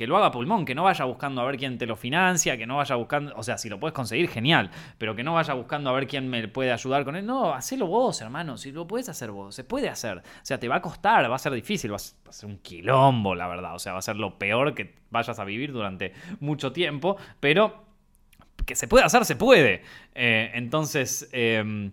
lo haga pulmón, que no vaya buscando a ver quién te lo financia, que no vaya buscando, o sea, si lo puedes conseguir, genial, pero que no vaya buscando a ver quién me puede ayudar con él. No, hacelo vos, hermano, si lo puedes hacer vos, se puede hacer. O sea, te va a costar, va a ser difícil, va a ser un quilombo, la verdad, o sea, va a ser lo peor que vayas a vivir durante mucho tiempo, pero que se puede hacer, se puede. Eh, entonces, eh,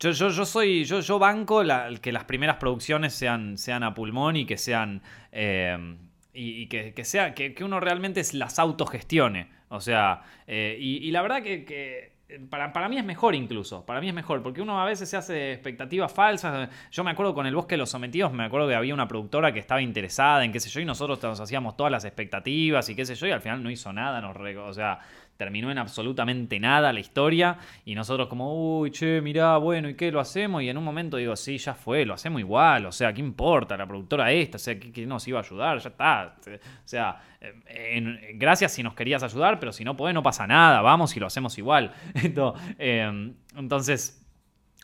yo, yo, yo soy, yo, yo banco la- que las primeras producciones sean, sean a pulmón y que sean... eh, y, que, que sea, que, que uno realmente las autogestione. O sea, eh, y, la verdad que... que para, para mí es mejor incluso, para mí es mejor, porque uno a veces se hace expectativas falsas. Yo me acuerdo con El Bosque de los Sometidos, me acuerdo que había una productora que estaba interesada en qué sé yo, y nosotros nos hacíamos todas las expectativas y qué sé yo, y al final no hizo nada, nos re- o sea, terminó en absolutamente nada la historia, y nosotros como, uy, che, mirá, bueno, ¿y qué lo hacemos? Y en un momento digo, sí, ya fue, lo hacemos igual, o sea, ¿qué importa? La productora esta, o sea, ¿qué, nos iba a ayudar? Ya está. O sea, eh, gracias si nos querías ayudar, pero si no podés, no pasa nada, vamos y lo hacemos igual. Eh, entonces...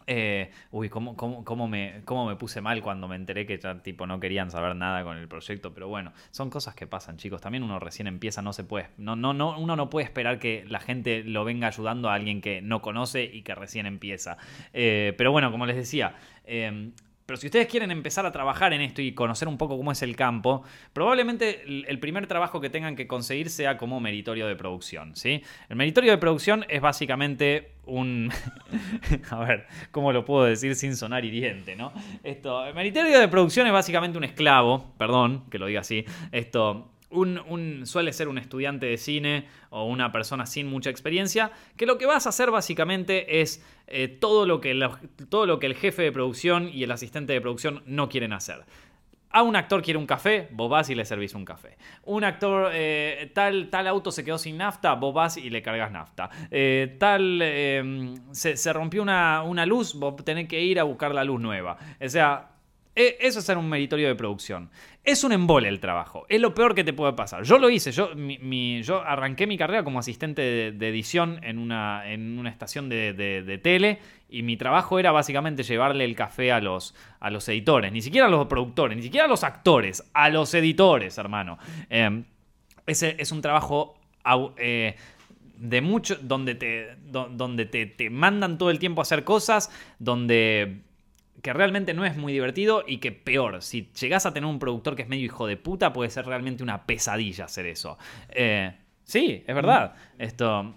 eh, uy, ¿cómo, cómo, cómo me, cómo me puse mal cuando me enteré que ya tipo no querían saber nada con el proyecto, pero bueno, son cosas que pasan, chicos. También uno recién empieza, no se puede, no, no, no, uno no puede esperar que la gente lo venga ayudando a alguien que no conoce y que recién empieza. Eh, pero bueno, como les decía, eh, pero si ustedes quieren empezar a trabajar en esto y conocer un poco cómo es el campo, probablemente el primer trabajo que tengan que conseguir sea como meritorio de producción, ¿sí? El meritorio de producción es básicamente un... a ver, ¿cómo lo puedo decir sin sonar hiriente, no? Esto, el meritorio de producción es básicamente un esclavo, perdón que lo diga así, esto... Un, suele ser un estudiante de cine o una persona sin mucha experiencia, que lo que vas a hacer básicamente es eh, todo, lo que todo lo que el jefe de producción y el asistente de producción no quieren hacer. A un actor quiere un café, vos vas y le servís un café. Un actor, eh, tal, tal auto se quedó sin nafta, vos vas y le cargas nafta. Eh, tal, se, se rompió una, una luz, vos tenés que ir a buscar la luz nueva. O sea, eso es ser un meritorio de producción. Es un embole el trabajo. Es lo peor que te puede pasar. Yo lo hice. Yo, mi- yo arranqué mi carrera como asistente de, edición en una, en una estación de, de- tele. Y mi trabajo era básicamente llevarle el café a los, a los editores. Ni siquiera a los productores, ni siquiera a los actores. A los editores, hermano. Eh, ese es un trabajo eh, de mucho donde te do- donde te, te mandan todo el tiempo a hacer cosas donde que realmente no es muy divertido y que peor, si llegás a tener un productor que es medio hijo de puta, puede ser realmente una pesadilla hacer eso. Eh, sí, es verdad. Esto.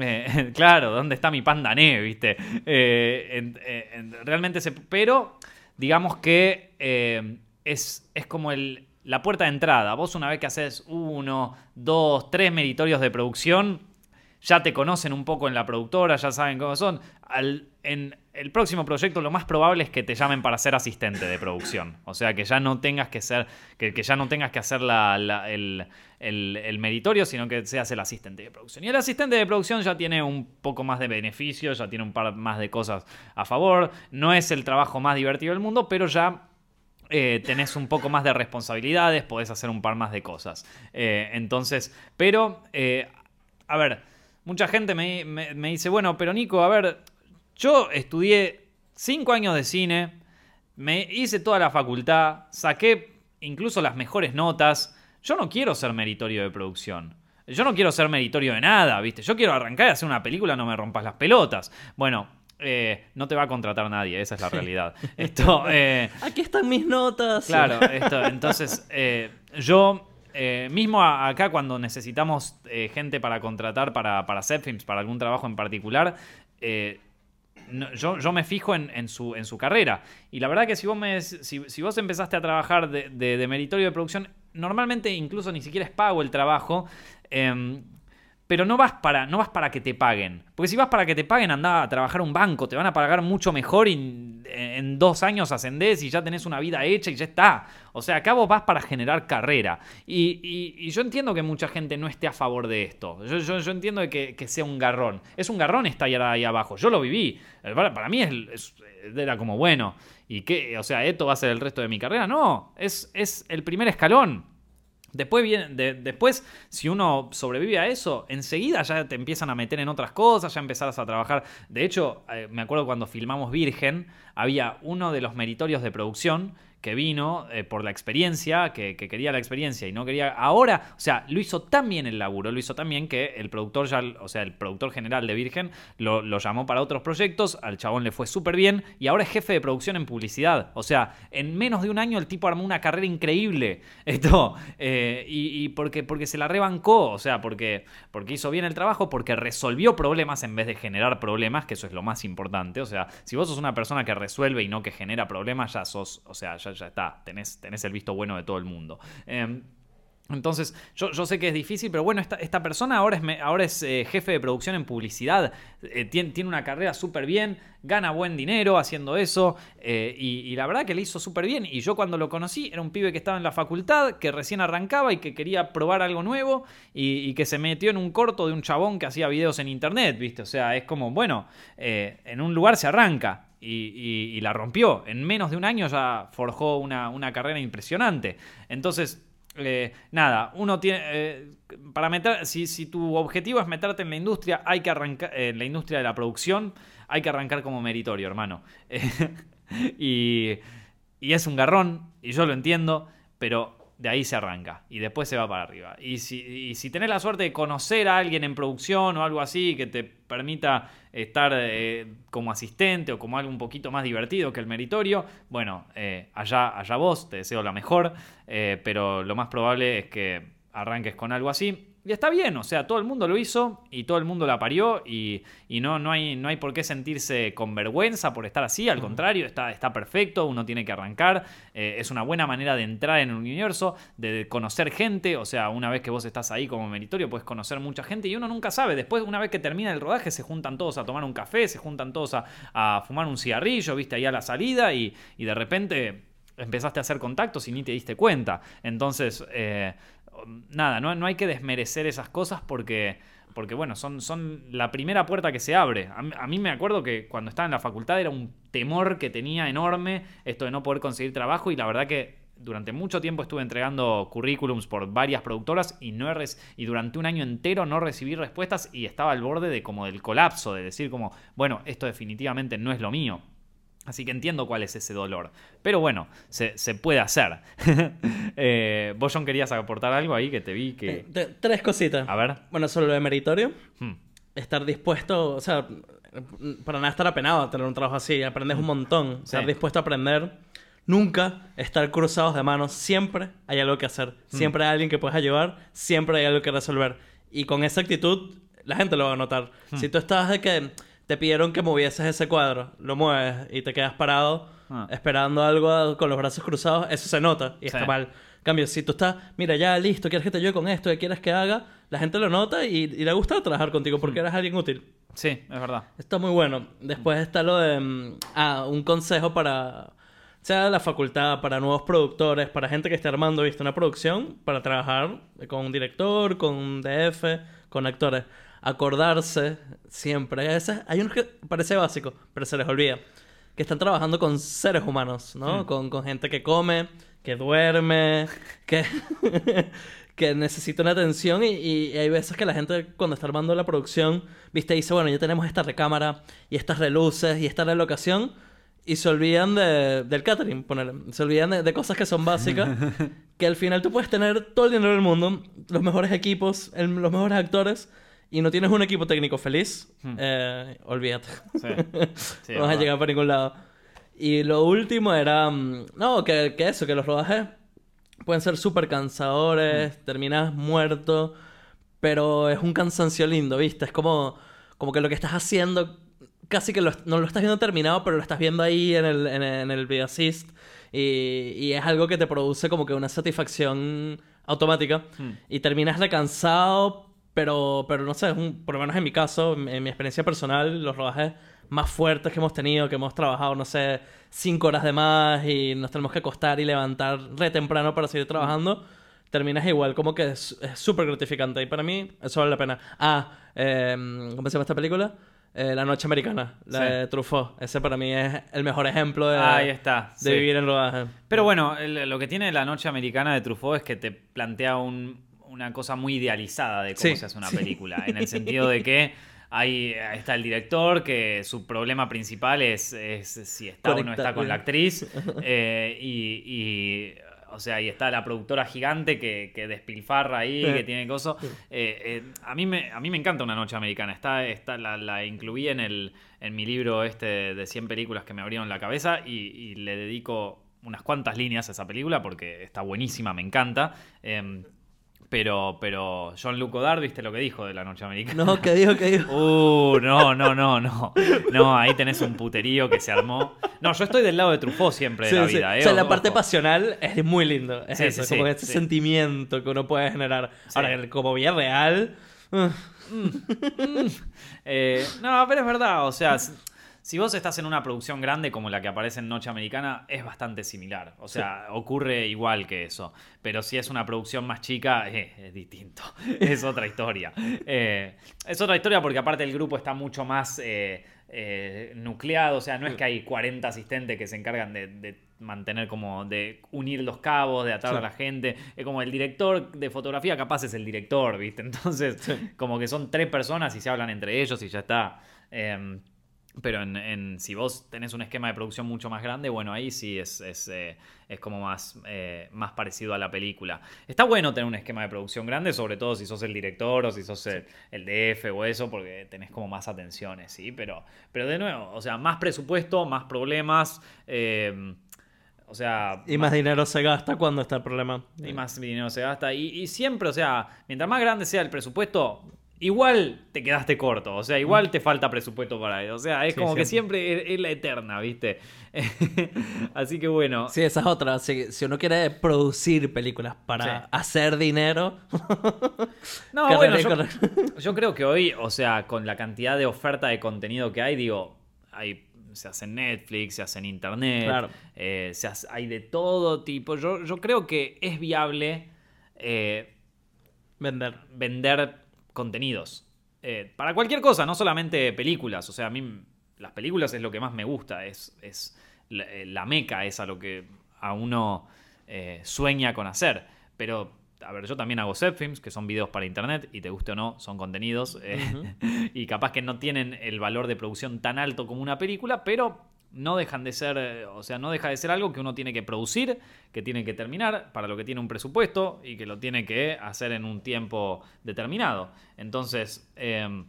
eh, claro, ¿dónde está mi pandané? ¿Viste? Eh, eh, en- realmente se. Pero, digamos que es, es como el, la puerta de entrada. Vos, una vez que haces uno, dos, tres meritorios de producción, ya te conocen un poco en la productora, ya saben cómo son. Al- en el próximo proyecto lo más probable es que te llamen para ser asistente de producción. O sea, que ya no tengas que ser, que, ya no tengas que hacer la- el- el meritorio, sino que seas el asistente de producción. Y el asistente de producción ya tiene un poco más de beneficios, ya tiene un par más de cosas a favor. No es el trabajo más divertido del mundo, pero ya eh, tenés un poco más de responsabilidades, podés hacer un par más de cosas. Eh, entonces, pero, eh, a ver, mucha gente me, me- me dice, bueno, pero Nico, a ver, yo estudié cinco años de cine, me hice toda la facultad, saqué incluso las mejores notas. Yo no quiero ser meritorio de producción. Yo no quiero ser meritorio de nada, ¿viste? Yo quiero arrancar y hacer una película, no me rompas las pelotas. Bueno, eh, no te va a contratar nadie, esa es la realidad. Esto, eh, Aquí están mis notas. Claro, esto, entonces eh, yo eh, mismo acá cuando necesitamos eh, gente para contratar para, para films, para algún trabajo en particular, eh, yo, yo me fijo en, su, en su carrera. Y la verdad que si vos, me, si, si vos empezaste a trabajar de, de- de meritorio de producción, normalmente incluso ni siquiera es pago el trabajo. Pero no vas para no vas para que te paguen. Porque si vas para que te paguen, anda a trabajar un banco, te van a pagar mucho mejor y en, en dos años ascendés y ya tenés una vida hecha y ya está. O sea, acá vos vas para generar carrera. Y, yo entiendo que mucha gente no esté a favor de esto. Yo, yo- entiendo que, sea un garrón. Es un garrón estar ahí, abajo. Yo lo viví. Para, mí es, es- era como bueno. ¿Y qué? O sea, ¿esto va a ser el resto de mi carrera? No, es, es el primer escalón. Después, viene, de- después, si uno sobrevive a eso, enseguida ya te empiezan a meter en otras cosas, ya empezarás a trabajar. De hecho, eh, me acuerdo cuando filmamos Virgen, había uno de los meritorios de producción que vino eh, por la experiencia, que, que quería la experiencia y no quería. Ahora, o sea, lo hizo tan bien el laburo, lo hizo tan bien que el productor ya, o sea, el productor general de Virgen lo, llamó para otros proyectos, al chabón le fue súper bien y ahora es jefe de producción en publicidad. O sea, en menos de un año el tipo armó una carrera increíble. Esto, eh, y, y porque, porque se la rebancó, o sea, porque, porque hizo bien el trabajo, porque resolvió problemas en vez de generar problemas, que eso es lo más importante. O sea, si vos sos una persona que resuelve y no que genera problemas, ya sos, o sea, ya, ya está, tenés, tenés el visto bueno de todo el mundo. Em, entonces, yo, yo sé que es difícil, pero bueno, esta, esta persona ahora es, ahora es eh, jefe de producción en publicidad, eh, tiene, tiene una carrera súper bien, gana buen dinero haciendo eso, eh, y, la verdad que le hizo súper bien. Y yo cuando lo conocí era un pibe que estaba en la facultad, que recién arrancaba y que quería probar algo nuevo, y, y que se metió en un corto de un chabón que hacía videos en internet, ¿viste? O sea, es como, bueno, en un lugar se arranca. Y, la rompió. En menos de un año ya forjó una, una carrera impresionante. Entonces, eh, nada, uno tiene. eh, para meter. Si, tu objetivo es meterte en la industria, hay que arrancar. eh, en la industria de la producción, hay que arrancar como meritorio, hermano. Y, y es un garrón, y yo lo entiendo, pero de ahí se arranca y después se va para arriba. Y si, y si tenés la suerte de conocer a alguien en producción o algo así que te permita estar eh, como asistente o como algo un poquito más divertido que el meritorio, bueno, eh, allá, allá vos, te deseo la mejor, eh, pero lo más probable es que arranques con algo así. Y está bien, o sea, todo el mundo lo hizo y todo el mundo la parió y, y no, no, hay, no hay por qué sentirse con vergüenza por estar así, al contrario, está, está perfecto, uno tiene que arrancar, eh, es una buena manera de entrar en el universo, de conocer gente, o sea, una vez que vos estás ahí como meritorio puedes conocer mucha gente y uno nunca sabe, después una vez que termina el rodaje se juntan todos a tomar un café, se juntan todos a, a fumar un cigarrillo, viste, ahí a la salida y, y de repente empezaste a hacer contactos y ni te diste cuenta. Entonces, eh, nada, no, no hay que desmerecer esas cosas porque, porque bueno, son, son la primera puerta que se abre. A, mí- me acuerdo que cuando estaba en la facultad era un temor que tenía enorme esto de no poder conseguir trabajo y la verdad que durante mucho tiempo estuve entregando currículums por varias productoras y, no he y durante un año entero no recibí respuestas y estaba al borde de como del colapso, de decir como, bueno, esto definitivamente no es lo mío. Así que entiendo cuál es ese dolor. Pero bueno, se, se puede hacer. eh, vos, John, querías aportar algo ahí que te vi que... Eh, tres cositas. A ver. Bueno, sobre lo de meritorio. Hmm. Estar dispuesto, o sea, para nada estar apenado a tener un trabajo así. Aprendes un montón. Estar Sí. dispuesto a aprender. Nunca estar cruzados de manos. Siempre hay algo que hacer. Siempre hay alguien que puedes ayudar. Siempre hay algo que resolver. Y con esa actitud, la gente lo va a notar. Si tú estás de que te pidieron que movieses ese cuadro, lo mueves y te quedas parado Ah. esperando algo con los brazos cruzados, eso se nota y Sí. está mal. En cambio, si tú estás, mira, ya listo, quieres que te ayude con esto, qué quieres que haga, la gente lo nota y, y le gusta trabajar contigo porque eres alguien útil. Sí, es verdad. Está muy bueno. Después está lo de. mm, Ah, un consejo para. Sea de la facultad, para nuevos productores, para gente que esté armando, viste, una producción, para trabajar con un director, con un DF, con actores. Acordarse siempre. A veces hay unos que parece básico, pero se les olvida. Que están trabajando con seres humanos, ¿no? Con, con gente que come, que duerme, que. que necesita una atención y, y hay veces que la gente cuando está armando la producción, viste, dice, bueno, ya tenemos esta recámara y estas reluces y esta relocación y se olvidan de, del catering, ponerle. Se olvidan de, de cosas que son básicas, que al final tú puedes tener todo el dinero del mundo, los mejores equipos, el- los mejores actores y no tienes un equipo técnico feliz, eh, olvídate. Sí. Sí, no vas a llegar para ningún lado. Y lo último era, mm, no, que, que eso, que los rodajes pueden ser súper cansadores, terminas muerto, pero es un cansancio lindo, ¿viste? Es como, como que lo que estás haciendo, casi que lo- no lo estás viendo terminado, pero lo estás viendo ahí en el, en en el video assist. Y, y es algo que te produce como que una satisfacción automática. Y terminas recansado, pero, pero no sé, es un- por lo menos en mi caso, en, en mi experiencia personal, los rodajes más fuertes que hemos tenido, que hemos trabajado, no sé, cinco horas de más y nos tenemos que acostar y levantar re temprano para seguir trabajando, terminas igual, como que es súper gratificante. Y para mí, eso vale la pena. Ah, eh, ¿cómo se llama esta película? eh, La Noche Americana, la Sí. de Truffaut. Ese para mí es el mejor ejemplo de, Ahí está. de sí. vivir en rodaje. Pero bueno, lo que tiene la noche americana de Truffaut es que te plantea un- una cosa muy idealizada de cómo Sí, se hace una sí. película. En el sentido de que ahí está el director, que su problema principal es, es si está o no está con la eh. actriz. eh, y, y, o sea, y está la productora gigante que, que despilfarra ahí, Sí. que tiene cosas. Eh, eh, a, mí me, a mí me encanta Una Noche Americana. Está, está, la, la incluí en, el, en mi libro este de 100 películas que me abrieron la cabeza y, y le dedico unas cuantas líneas a esa película porque está buenísima, me encanta. Em, pero, pero John Luc Godard, ¿viste lo que dijo de La Noche Americana? No, ¿qué dijo? ¿Qué dijo? Uh, no, no, no, no. No, ahí tenés un puterío que se armó. No, yo estoy del lado de Truffaut siempre de la sí. vida. O ¿eh? sea, la Ojo. parte pasional es muy lindo. Es Sí, eso, como este sentimiento que uno puede generar. Ahora, como vida real. uh, Eh, no, pero es verdad, o sea, si, vos estás en una producción grande como la que aparece en Noche Americana, es bastante similar. O sea, ocurre igual que eso. Pero si es una producción más chica, eh, es distinto. es otra historia. Eh, es otra historia porque aparte el grupo está mucho más eh, nucleado. O sea, no es que hay 40 asistentes que se encargan de, de mantener como de unir los cabos, de atar Sí. a la gente. Es como el director de fotografía capaz es el director, ¿viste? Entonces, como que son tres personas y se hablan entre ellos y ya está. Em, pero en, en- si vos tenés un esquema de producción mucho más grande, bueno, ahí sí es, es, eh, es como más, eh, más parecido a la película. Está bueno tener un esquema de producción grande, sobre todo si sos el director o si sos el, el DF o eso, porque tenés como más atenciones, ¿sí? Pero, pero de nuevo, o sea, más presupuesto, más problemas. em, o sea, y más dinero se gasta cuando está el problema. y más dinero se gasta. Y, y siempre, o sea, mientras más grande sea el presupuesto, igual te quedaste corto. O sea, igual te falta presupuesto para eso. O sea, es Sí, como que siempre. es, la eterna, ¿viste? Así que bueno. Sí, esa es otra. Si, si uno quiere producir películas para Sí. hacer dinero. No, bueno, yo, creo que hoy, o sea, con la cantidad de oferta de contenido que hay, digo, hay, se hace en Netflix, se hace en Internet, Claro. eh, se hace- hay de todo tipo. Yo, yo creo que es viable. eh, Vender. vender contenidos. Eh, para cualquier cosa, no solamente películas. O sea, a mí las películas es lo que más me gusta. Es, es la, eh, la meca, es a lo que a uno eh, sueña con hacer. Pero, a ver, yo también hago films que son videos para internet, y te guste o no, son contenidos. eh, y capaz que no tienen el valor de producción tan alto como una película, pero no dejan de ser, eh, o sea, no deja de ser algo que uno tiene que producir, que tiene que terminar, para lo que tiene un presupuesto y que lo tiene que hacer en un tiempo determinado. Entonces, eh,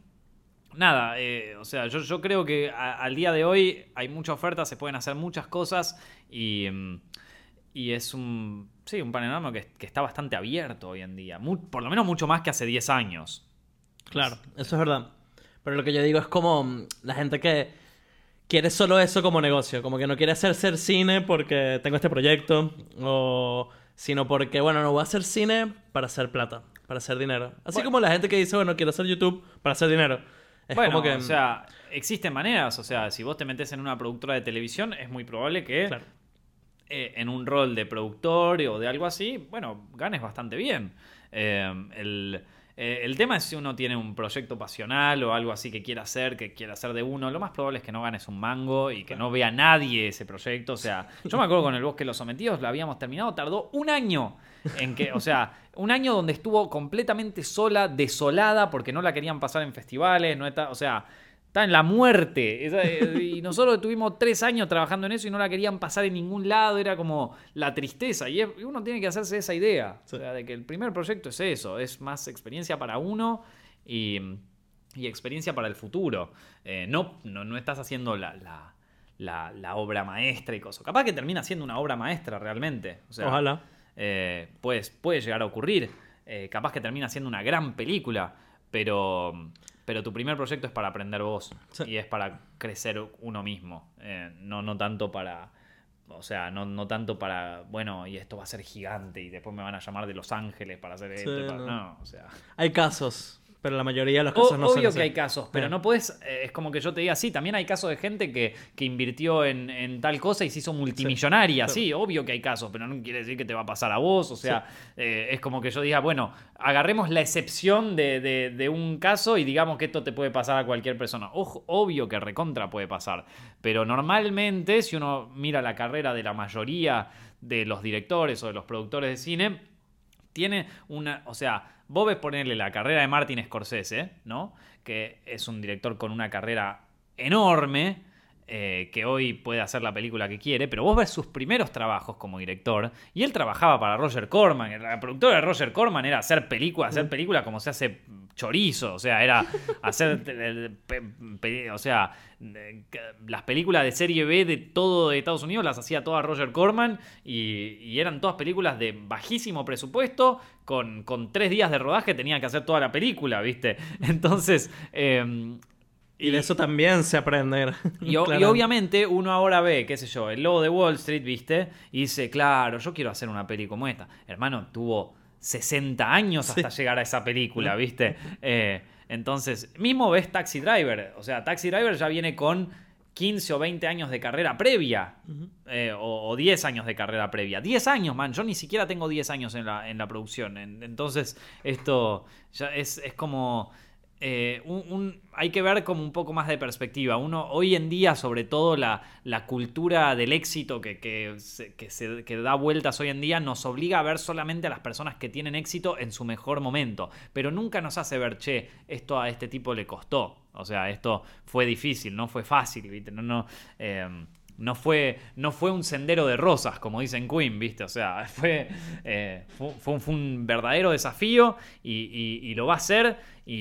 nada, eh, o sea, yo, yo creo que a- al día de hoy hay mucha oferta, se pueden hacer muchas cosas y, mm, y es un, sí, un panorama que, que está bastante abierto hoy en día, por lo menos mucho más que hace 10 años. Claro, eso es verdad. Pero lo que yo digo es como mm, la gente que quiere solo eso como negocio, como que no quiere hacer ser cine porque tengo este proyecto, o sino porque, bueno, no voy a hacer cine para hacer plata, para hacer dinero. Así Bueno. como la gente que dice, bueno, quiero hacer YouTube para hacer dinero. Es bueno, como que... o sea, existen maneras, o sea, si vos te metes en una productora de televisión, es muy probable que Claro. eh, en un rol de productor o de algo así, bueno, ganes bastante bien. Eh, el, eh, el tema es si uno tiene un proyecto pasional o algo así que quiera hacer, que quiera hacer de uno, lo más probable es que no ganes un mango y que no vea nadie ese proyecto. O sea, yo me acuerdo con el Bosque de los Sometidos, lo habíamos terminado, tardó un año en que, o sea, un año donde estuvo completamente sola, desolada, porque no la querían pasar en festivales, no está, o sea, está en la muerte. Esa- Y nosotros tuvimos tres años trabajando en eso y no la querían pasar en ningún lado. Era como la tristeza. Y es- y uno tiene que hacerse esa idea. O sea, de que el primer proyecto es eso. Es más experiencia para uno y, y experiencia para el futuro. Eh, no, no, no estás haciendo la, la- la- la obra maestra y cosas. Capaz que termina siendo una obra maestra realmente. O sea, Ojalá. eh, pues, puede llegar a ocurrir. Eh, capaz que termina siendo una gran película, pero, pero tu primer proyecto es para aprender vos Sí. y es para crecer uno mismo. Eh, no, no tanto para. O sea, no, no tanto para. Bueno, y esto va a ser gigante y después me van a llamar de Los Ángeles para hacer esto. para- no, o sea. Hay casos, Pero la mayoría de los casos O- no son obvio así. que hay casos, pero no puedes. eh, es como que yo te diga, sí, también hay casos de gente que, que invirtió en, en tal cosa y se hizo multimillonaria. Sí, Sí. obvio que hay casos, pero no quiere decir que te va a pasar a vos. O sea, eh, es como que yo diga, bueno, agarremos la excepción de, de- de un caso y digamos que esto te puede pasar a cualquier persona. Ojo, obvio que recontra puede pasar. Pero normalmente, si uno mira la carrera de la mayoría de los directores o de los productores de cine, tiene una, o sea, vos ves ponerle la carrera de Martin Scorsese, ¿no? Que es un director con una carrera enorme, eh, que hoy puede hacer la película que quiere, pero vos ves sus primeros trabajos como director, y él trabajaba para Roger Corman, la productora de Roger Corman era hacer películas, hacer películas como se hace chorizo, o sea, era hacer, o sea, las películas de serie B de todo de Estados Unidos las hacía todas Roger Corman y, y eran todas películas de bajísimo presupuesto, con, con tres días de rodaje tenían que hacer toda la película, ¿viste? Entonces... eh, Y de eso también se aprende. y, o- y Claramente. obviamente uno ahora ve, qué sé yo, el logo de Wall Street, ¿viste? Y dice, claro, yo quiero hacer una peli como esta. Hermano, tuvo 60 años hasta llegar a esa película, ¿viste? Eh, entonces, mismo ves Taxi Driver. O sea, Taxi Driver ya viene con 15 o 20 años de carrera previa. eh, o, o 10 años de carrera previa. 10 años, man. Yo ni siquiera tengo 10 años en la, en la producción. En- entonces, esto ya es, es como... eh, hay que ver como un poco más de perspectiva. Uno, hoy en día, sobre todo, la, cultura del éxito que, se, da vueltas hoy en día nos obliga a ver solamente a las personas que tienen éxito en su mejor momento. Pero nunca nos hace ver, che, esto a este tipo le costó. O sea, esto fue difícil, no fue fácil, ¿viste? No, no, eh, no fue, no fue un sendero de rosas, como dicen Queen, ¿viste? O sea, fue, eh, fue, fue un, fue un verdadero desafío y, y- y lo va a ser. Y,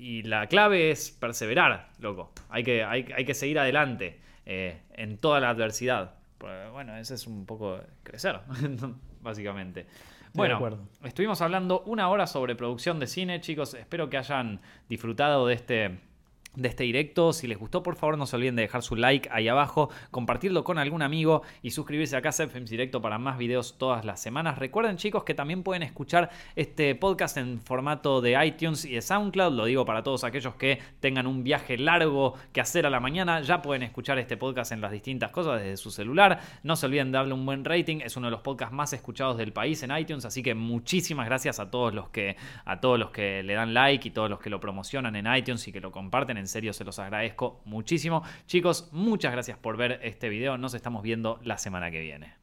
y- la clave es perseverar, loco. Hay que, hay, hay que seguir adelante eh, en toda la adversidad. Pues, bueno, ese es un poco crecer, básicamente. Bueno, estuvimos hablando una hora sobre producción de cine, chicos. Espero que hayan disfrutado de este, de este directo. Si les gustó, por favor, no se olviden de dejar su like ahí abajo, compartirlo con algún amigo y suscribirse a Films Directo para más videos todas las semanas. Recuerden, chicos, que también pueden escuchar este podcast en formato de iTunes y de SoundCloud. Lo digo para todos aquellos que tengan un viaje largo que hacer a la mañana. Ya pueden escuchar este podcast en las distintas cosas desde su celular. No se olviden de darle un buen rating. Es uno de los podcasts más escuchados del país en iTunes. Así que muchísimas gracias a todos los que, a todos los que le dan like y todos los que lo promocionan en iTunes y que lo comparten. En serio, se los agradezco muchísimo. Chicos, muchas gracias por ver este video. Nos estamos viendo la semana que viene.